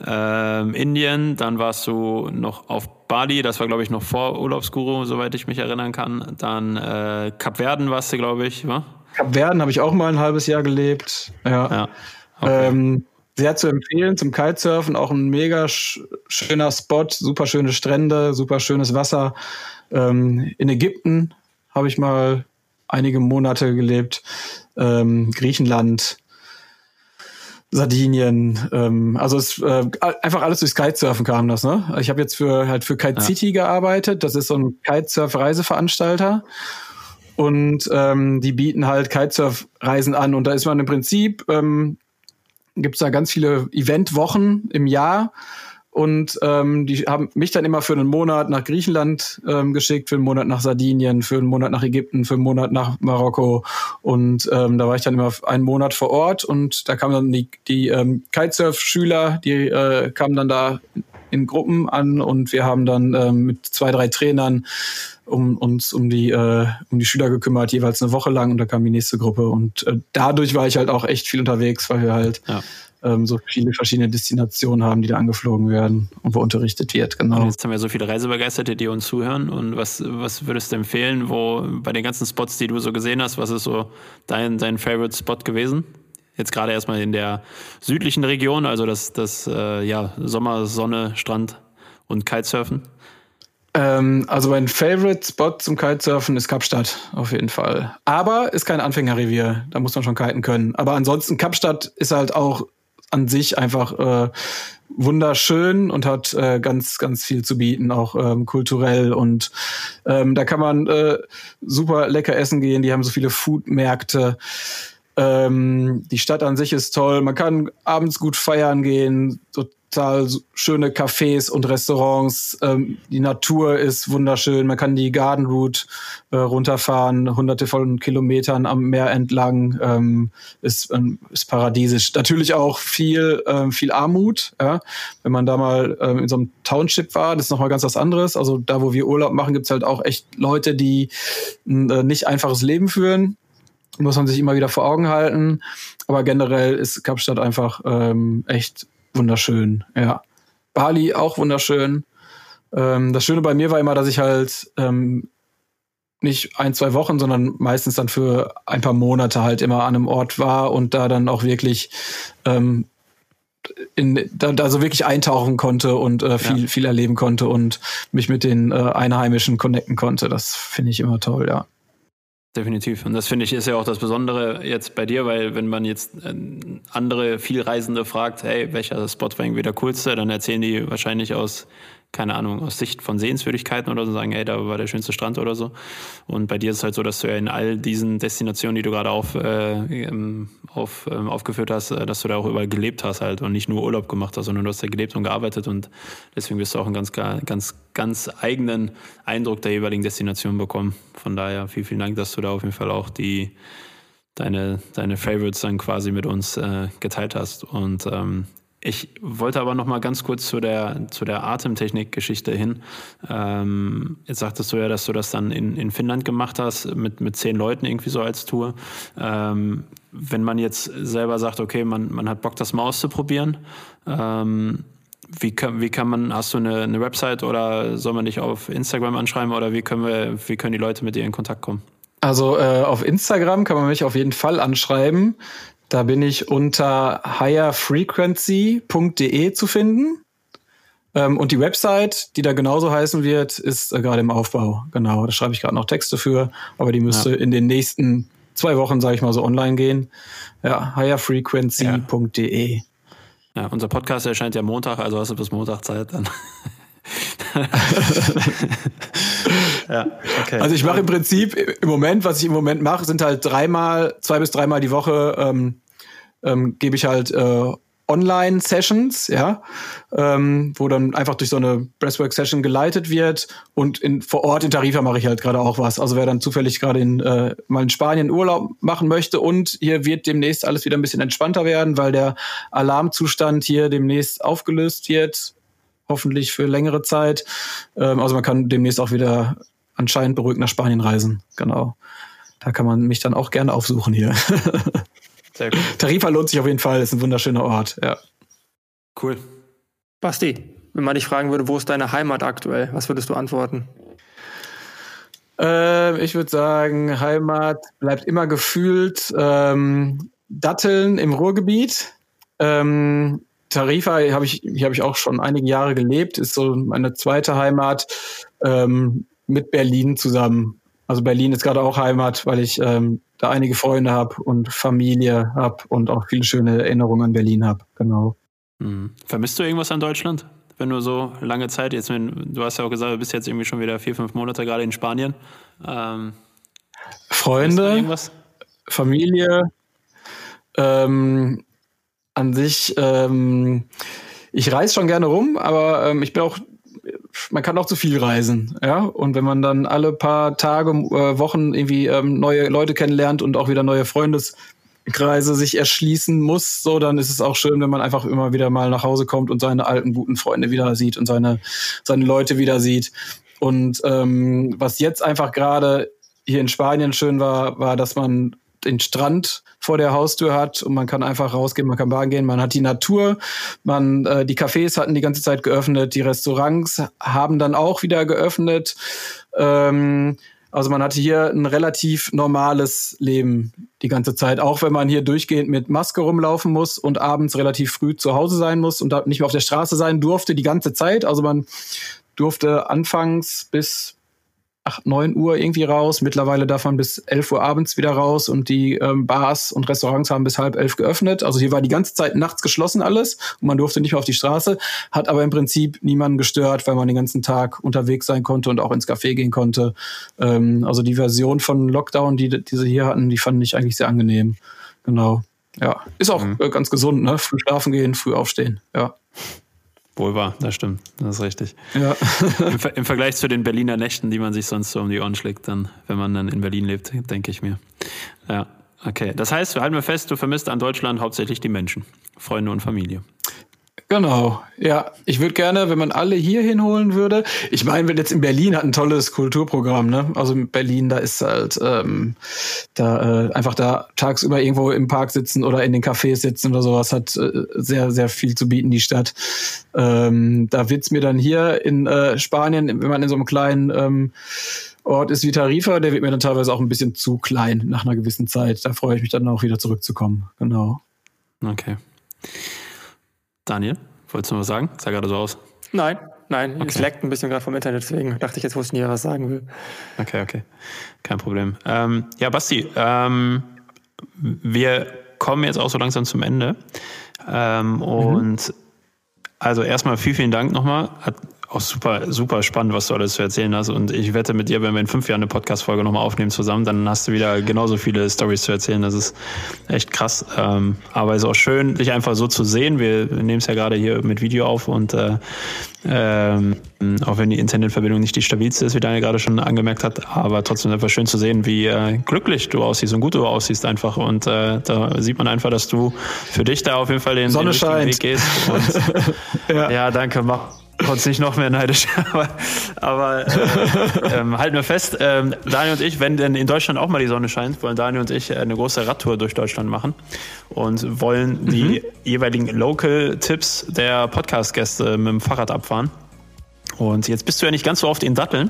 ähm, Indien. Dann warst du noch auf Bali. Das war, glaube ich, noch vor Urlaubsguru, soweit ich mich erinnern kann. Dann äh, Kapverden warst du, glaube ich, wa? Kapverden habe ich auch mal ein halbes Jahr gelebt. Ja. ja. Okay. Ähm, sehr zu empfehlen zum Kitesurfen, auch ein mega sch schöner Spot, super schöne Strände, super schönes Wasser. Ähm, in Ägypten habe ich mal einige Monate gelebt, ähm, Griechenland, Sardinien, ähm, also es äh, einfach alles durchs Kitesurfen kam das, ne? Ich habe jetzt für halt für Kite ja. City gearbeitet, das ist so ein Kitesurf-Reiseveranstalter und ähm, die bieten halt Kitesurf-Reisen an und da ist man im Prinzip ähm, gibt da ganz viele Eventwochen im Jahr. Und ähm, die haben mich dann immer für einen Monat nach Griechenland ähm, geschickt, für einen Monat nach Sardinien, für einen Monat nach Ägypten, für einen Monat nach Marokko. Und ähm, da war ich dann immer einen Monat vor Ort und da kamen dann die, die ähm, Kitesurf-Schüler, die äh, kamen dann da in Gruppen an und wir haben dann ähm, mit zwei, drei Trainern um uns um die äh, um die Schüler gekümmert, jeweils eine Woche lang und da kam die nächste Gruppe und äh, dadurch war ich halt auch echt viel unterwegs, weil wir halt ja. ähm, so viele verschiedene Destinationen haben, die da angeflogen werden und wo unterrichtet wird, genau. Und jetzt haben wir so viele Reisebegeisterte, die uns zuhören und was was würdest du empfehlen, wo bei den ganzen Spots, die du so gesehen hast, was ist so dein dein Favorite Spot gewesen? Jetzt gerade erstmal in der südlichen Region, also das das äh, ja Sommer, Sonne, Strand und Kitesurfen. Ähm, also mein Favorite Spot zum Kitesurfen ist Kapstadt, auf jeden Fall. Aber ist kein Anfängerrevier, da muss man schon kiten können. Aber ansonsten, Kapstadt ist halt auch an sich einfach äh, wunderschön und hat äh, ganz, ganz viel zu bieten, auch ähm, kulturell. Und ähm, da kann man äh, super lecker essen gehen. Die haben so viele Foodmärkte. Ähm, die Stadt an sich ist toll. Man kann abends gut feiern gehen. Total schöne Cafés und Restaurants. Ähm, die Natur ist wunderschön. Man kann die Garden Route äh, runterfahren, hunderte von Kilometern am Meer entlang. Ähm, ist, ähm, ist paradiesisch. Natürlich auch viel, ähm, viel Armut. Ja? Wenn man da mal ähm, in so einem Township war, das ist nochmal ganz was anderes. Also da, wo wir Urlaub machen, gibt's halt auch echt Leute, die ein äh, nicht einfaches Leben führen muss man sich immer wieder vor Augen halten. Aber generell ist Kapstadt einfach ähm, echt wunderschön, ja. Bali auch wunderschön. Ähm, das Schöne bei mir war immer, dass ich halt ähm, nicht ein, zwei Wochen, sondern meistens dann für ein paar Monate halt immer an einem Ort war und da dann auch wirklich ähm, in, da, da so wirklich eintauchen konnte und äh, viel, ja. viel erleben konnte und mich mit den äh, Einheimischen connecten konnte. Das finde ich immer toll, ja. Definitiv. Und das finde ich ist ja auch das Besondere jetzt bei dir, weil wenn man jetzt äh, andere Vielreisende fragt, hey, welcher Spot war irgendwie der coolste, dann erzählen die wahrscheinlich aus keine Ahnung, aus Sicht von Sehenswürdigkeiten oder so sagen, ey, da war der schönste Strand oder so. Und bei dir ist es halt so, dass du ja in all diesen Destinationen, die du gerade auf, äh, auf, ähm, aufgeführt hast, äh, dass du da auch überall gelebt hast halt und nicht nur Urlaub gemacht hast, sondern du hast da gelebt und gearbeitet und deswegen wirst du auch einen ganz, ganz, ganz eigenen Eindruck der jeweiligen Destination bekommen. Von daher vielen, vielen Dank, dass du da auf jeden Fall auch die deine, deine Favorites dann quasi mit uns äh, geteilt hast. Und ähm, ich wollte aber noch mal ganz kurz zu der, zu der Atemtechnik-Geschichte hin. Ähm, jetzt sagtest du ja, dass du das dann in, in Finnland gemacht hast, mit, mit zehn Leuten irgendwie so als Tour. Ähm, wenn man jetzt selber sagt, okay, man, man hat Bock, das mal auszuprobieren, ähm, wie kann, wie kann man, hast du eine, eine Website oder soll man dich auf Instagram anschreiben oder wie können wir, wie können die Leute mit dir in Kontakt kommen? Also äh, auf Instagram kann man mich auf jeden Fall anschreiben. Da bin ich unter higherfrequency.de zu finden. Ähm, und die Website, die da genauso heißen wird, ist äh, gerade im Aufbau. Genau, da schreibe ich gerade noch Texte für, aber die müsste ja. in den nächsten zwei Wochen, sage ich mal so, online gehen. Ja, higherfrequency.de. Ja, unser Podcast erscheint ja Montag, also hast du bis Montag Zeit dann. ja, okay. Also ich mache im Prinzip im Moment, was ich im Moment mache, sind halt dreimal, zwei bis dreimal die Woche ähm, ähm, gebe ich halt äh, Online-Sessions, ja, ähm, wo dann einfach durch so eine Breathwork-Session geleitet wird und in, vor Ort in Tarifa mache ich halt gerade auch was. Also wer dann zufällig gerade in äh, mal in Spanien Urlaub machen möchte und hier wird demnächst alles wieder ein bisschen entspannter werden, weil der Alarmzustand hier demnächst aufgelöst wird, hoffentlich für längere Zeit. Ähm, also man kann demnächst auch wieder anscheinend beruhigt nach Spanien reisen. Genau. Da kann man mich dann auch gerne aufsuchen hier. Sehr gut. Tarifa lohnt sich auf jeden Fall, ist ein wunderschöner Ort, ja. Cool. Basti, wenn man dich fragen würde, wo ist deine Heimat aktuell, was würdest du antworten? Äh, ich würde sagen, Heimat bleibt immer gefühlt ähm, Datteln im Ruhrgebiet. Ähm, Tarifa habe ich, hier habe ich auch schon einige Jahre gelebt, ist so meine zweite Heimat ähm, mit Berlin zusammen. Also Berlin ist gerade auch Heimat, weil ich ähm, da einige Freunde habe und Familie habe und auch viele schöne Erinnerungen an Berlin habe. Genau. Mhm. Vermisst du irgendwas an Deutschland? Wenn du so lange Zeit, jetzt, du hast ja auch gesagt, du bist jetzt irgendwie schon wieder vier, fünf Monate gerade in Spanien. Ähm, Freunde, Familie, ähm, an sich, ähm, ich reise schon gerne rum, aber ähm, ich bin auch man kann auch zu viel reisen, ja. Und wenn man dann alle paar Tage, äh, Wochen irgendwie ähm, neue Leute kennenlernt und auch wieder neue Freundeskreise sich erschließen muss, so dann ist es auch schön, wenn man einfach immer wieder mal nach Hause kommt und seine alten guten Freunde wieder sieht und seine seine Leute wieder sieht. Und ähm, was jetzt einfach gerade hier in Spanien schön war, war, dass man den Strand vor der Haustür hat und man kann einfach rausgehen, man kann baden gehen, man hat die Natur, man äh, die Cafés hatten die ganze Zeit geöffnet, die Restaurants haben dann auch wieder geöffnet. Ähm, also man hatte hier ein relativ normales Leben die ganze Zeit, auch wenn man hier durchgehend mit Maske rumlaufen muss und abends relativ früh zu Hause sein muss und nicht mehr auf der Straße sein durfte die ganze Zeit. Also man durfte anfangs bis 8, 9 Uhr irgendwie raus. Mittlerweile darf man bis 11 Uhr abends wieder raus und die ähm, Bars und Restaurants haben bis halb elf geöffnet. Also hier war die ganze Zeit nachts geschlossen alles und man durfte nicht mehr auf die Straße, hat aber im Prinzip niemanden gestört, weil man den ganzen Tag unterwegs sein konnte und auch ins Café gehen konnte. Ähm, also die Version von Lockdown, die, die sie hier hatten, die fand ich eigentlich sehr angenehm. Genau. Ja, ist auch mhm. ganz gesund, ne? Früh schlafen gehen, früh aufstehen. Ja. Wohl wahr, das stimmt. Das ist richtig. Ja. Im, Ver Im, Vergleich zu den Berliner Nächten, die man sich sonst so um die Ohren schlägt, dann, wenn man dann in Berlin lebt, denke ich mir. Ja, okay. Das heißt, wir halten wir fest, du vermisst an Deutschland hauptsächlich die Menschen, Freunde und Familie. Genau, ja. Ich würde gerne, wenn man alle hier hinholen würde. Ich meine, wenn jetzt in Berlin hat ein tolles Kulturprogramm, ne? Also in Berlin, da ist halt ähm, da äh, einfach da tagsüber irgendwo im Park sitzen oder in den Cafés sitzen oder sowas, hat äh, sehr, sehr viel zu bieten, die Stadt. Ähm, da wird's mir dann hier in äh, Spanien, wenn man in so einem kleinen ähm, Ort ist wie Tarifa, der wird mir dann teilweise auch ein bisschen zu klein nach einer gewissen Zeit. Da freue ich mich dann auch wieder zurückzukommen. Genau. Okay. Daniel, wolltest du noch was sagen? Sah gerade so aus. Nein, nein, okay. es leckt ein bisschen gerade vom Internet, deswegen dachte ich, jetzt wusste ich nie, was sagen will. Okay, okay. Kein Problem. Ähm, ja, Basti, ähm, wir kommen jetzt auch so langsam zum Ende. Ähm, mhm. Und also erstmal vielen, vielen Dank nochmal. Hat auch super, super spannend, was du alles zu erzählen hast. Und ich wette mit dir, wenn wir in fünf Jahren eine Podcast-Folge nochmal aufnehmen zusammen, dann hast du wieder genauso viele Stories zu erzählen. Das ist echt krass. Ähm, aber es ist auch schön, dich einfach so zu sehen. Wir nehmen es ja gerade hier mit Video auf und äh, ähm, auch wenn die Internetverbindung nicht die stabilste ist, wie Daniel gerade schon angemerkt hat, aber trotzdem einfach schön zu sehen, wie äh, glücklich du aussiehst und gut du aussiehst einfach. Und äh, da sieht man einfach, dass du für dich da auf jeden Fall den, Sonne den Weg gehst. Und, ja. ja, danke. Mach uns nicht noch mehr neidisch, aber, aber äh, ähm, halten wir fest, ähm, Daniel und ich, wenn denn in Deutschland auch mal die Sonne scheint, wollen Daniel und ich eine große Radtour durch Deutschland machen und wollen mhm. die jeweiligen Local-Tipps der Podcast-Gäste mit dem Fahrrad abfahren. Und jetzt bist du ja nicht ganz so oft in Datteln,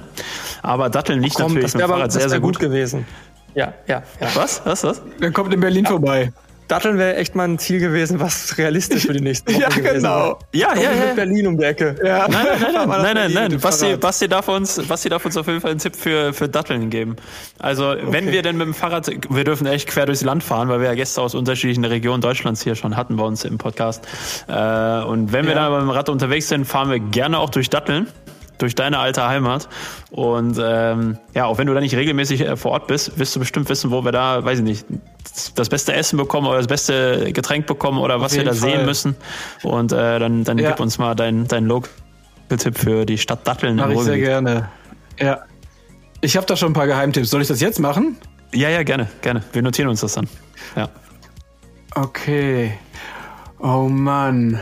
aber Datteln liegt Komm, natürlich mit dem Fahrrad sehr, sehr gut. gut gewesen. Ja, ja, ja. Was? Was? Was? Dann kommt in Berlin ja. vorbei. Datteln wäre echt mal ein Ziel gewesen, was realistisch für die nächsten Wochen ja, gewesen genau. Ja, ja, ja. Mit Berlin um die Ecke. Ja. Nein, nein, nein, nein, nein, nein, nein. Basti, Basti, darf uns, Basti darf uns auf jeden Fall einen Tipp für, für Datteln geben. Also, okay. wenn wir denn mit dem Fahrrad, wir dürfen echt quer durchs Land fahren, weil wir ja Gäste aus unterschiedlichen Regionen Deutschlands hier schon hatten bei uns im Podcast. Äh, und wenn wir ja. dann mit dem Rad unterwegs sind, fahren wir gerne auch durch Datteln durch deine alte Heimat. Und ähm, ja, auch wenn du da nicht regelmäßig äh, vor Ort bist, wirst du bestimmt wissen, wo wir da, weiß ich nicht, das beste Essen bekommen oder das beste Getränk bekommen oder was wir da Fall. sehen müssen. Und äh, dann, dann ja. gib uns mal deinen dein Local-Tipp für die Stadt Datteln. Mach ich sehr gerne. Ja. Ich habe da schon ein paar Geheimtipps. Soll ich das jetzt machen? Ja, ja, gerne, gerne. Wir notieren uns das dann. Ja. Okay. Oh Mann.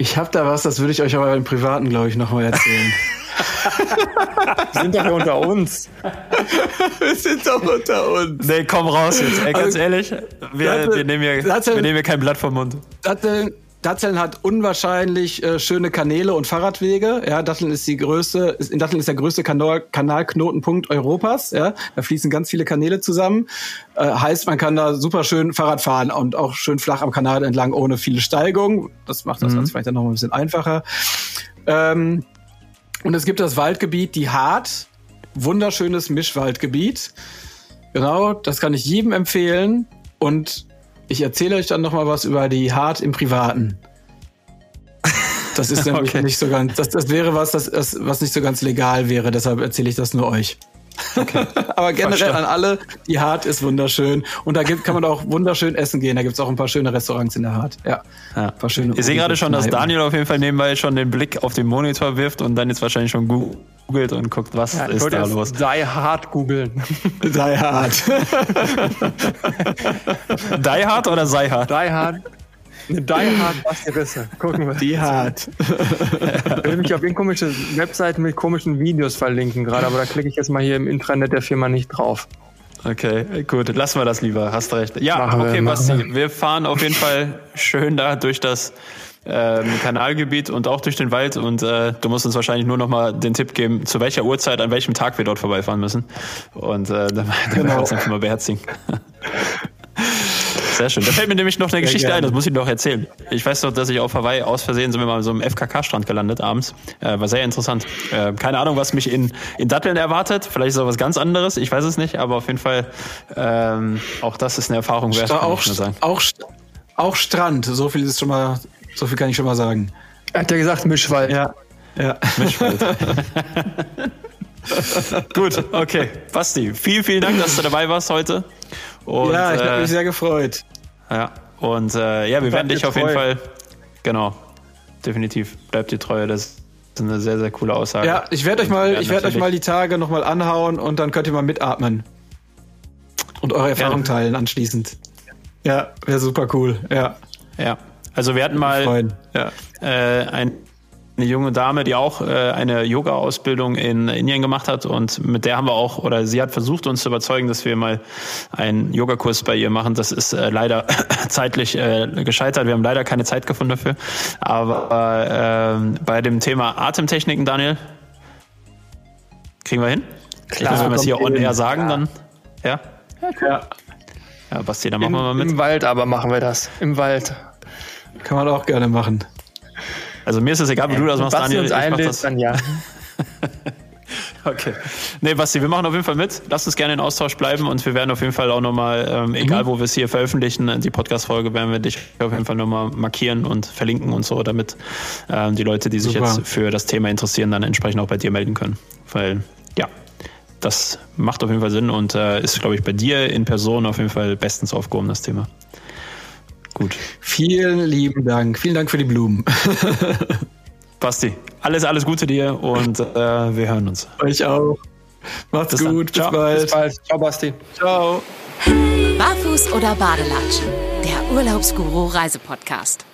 Ich habe da was, das würde ich euch aber im Privaten, glaube ich, nochmal erzählen. Wir sind doch hier unter uns. Wir sind doch unter uns. Nee, komm raus jetzt. Ey, ganz also, ehrlich, wir, wir, nehmen hier, wir nehmen hier kein Blatt vom Mund. Datteln, Datteln hat unwahrscheinlich äh, schöne Kanäle und Fahrradwege. Ja, Datteln ist die größte, ist, in Datteln ist der größte Kanal, Kanalknotenpunkt Europas. Ja, da fließen ganz viele Kanäle zusammen. Äh, heißt, man kann da super schön Fahrrad fahren und auch schön flach am Kanal entlang ohne viele Steigung. Das macht das mhm. vielleicht dann noch ein bisschen einfacher. Ähm, und es gibt das Waldgebiet Die Hart. Wunderschönes Mischwaldgebiet. Genau, das kann ich jedem empfehlen. Und ich erzähle euch dann noch mal was über die Hart im Privaten. Das ist nämlich okay. nicht so ganz, das, das wäre was, das, das, was nicht so ganz legal wäre, deshalb erzähle ich das nur euch. Okay. Aber generell Verstand. an alle, die Hart ist wunderschön. Und da gibt, kann man auch wunderschön essen gehen. Da gibt es auch ein paar schöne Restaurants in der Hart. Ja. ja. Paar schöne ich sehe gerade schon, dass Daniel auf jeden Fall nebenbei schon den Blick auf den Monitor wirft und dann jetzt wahrscheinlich schon googelt und guckt, was ja, ist da los. Die Hard googeln. Die Hard. Die Hard oder Sei Hard? Die Hard. Eine Die Hard Basti Risse. Gucken wir. Die Hard. Ich will mich auf irgendeine Webseiten mit komischen Videos verlinken gerade, aber da klicke ich jetzt mal hier im Intranet der Firma nicht drauf. Okay, gut, lassen wir das lieber, hast recht. Ja, machen okay, wir, Basti, wir. wir fahren auf jeden Fall schön da durch das ähm, Kanalgebiet und auch durch den Wald und äh, du musst uns wahrscheinlich nur noch mal den Tipp geben, zu welcher Uhrzeit, an welchem Tag wir dort vorbeifahren müssen. Und äh, dann, dann genau. wir uns einfach mal beherzigen. Sehr schön. Da fällt mir nämlich noch eine Geschichte ein, das muss ich noch erzählen. Ich weiß doch, dass ich auf Hawaii aus Versehen sind wir mal so im FKK-Strand gelandet abends. Äh, war sehr interessant. Äh, keine Ahnung, was mich in, in Datteln erwartet. Vielleicht ist es was ganz anderes. Ich weiß es nicht, aber auf jeden Fall ähm, auch das ist eine Erfahrung wert. Auch, auch, auch Strand. So viel ist schon mal, so viel kann ich schon mal sagen. Er hat ja gesagt Mischwald. Ja. Ja. Mischwald. Gut, okay. Basti, vielen, vielen Dank, dass du dabei warst heute. Und, ja, ich habe äh, mich sehr gefreut. Ja, und äh, ja, wir werden dich auf jeden Fall, genau, definitiv, bleibt dir treu. Das ist eine sehr, sehr coole Aussage. Ja, ich werde euch mal, ich werde euch mal die Tage nochmal anhauen und dann könnt ihr mal mitatmen. Und eure Erfahrung ja. teilen anschließend. Ja, wäre super cool, ja. Ja, also wir hatten mal ja. äh, ein eine junge Dame, die auch äh, eine Yoga-Ausbildung in Indien gemacht hat und mit der haben wir auch, oder sie hat versucht uns zu überzeugen, dass wir mal einen Yogakurs bei ihr machen. Das ist äh, leider zeitlich äh, gescheitert. Wir haben leider keine Zeit gefunden dafür. Aber äh, bei dem Thema Atemtechniken, Daniel, kriegen wir hin? Klar. Ich wenn wir es hier on air sagen, ja. dann ja? Ja, cool. ja. Ja, Basti, dann machen Im, wir mal mit. Im Wald aber machen wir das. Im Wald. Kann man auch gerne machen. Also mir ist es egal, wie du das machst, Basti Daniel. uns Ich mach einlädt, das. dann ja. Okay. Nee, Basti, wir machen auf jeden Fall mit. Lass uns gerne in Austausch bleiben und wir werden auf jeden Fall auch nochmal, ähm, egal wo wir es hier veröffentlichen, die Podcast-Folge werden wir dich auf jeden Fall nochmal markieren und verlinken und so, damit ähm, die Leute, die sich Super. jetzt für das Thema interessieren, dann entsprechend auch bei dir melden können. Weil, ja, das macht auf jeden Fall Sinn und äh, ist, glaube ich, bei dir in Person auf jeden Fall bestens aufgehoben, das Thema. Gut. Vielen lieben Dank. Vielen Dank für die Blumen. Basti, alles, alles Gute dir und äh, wir hören uns. Euch auch. Macht's Bis gut. Bis Ciao. bald. Bis bald. Ciao, Basti. Ciao. Barfuß oder Badelatschen? Der Urlaubsguru Reisepodcast.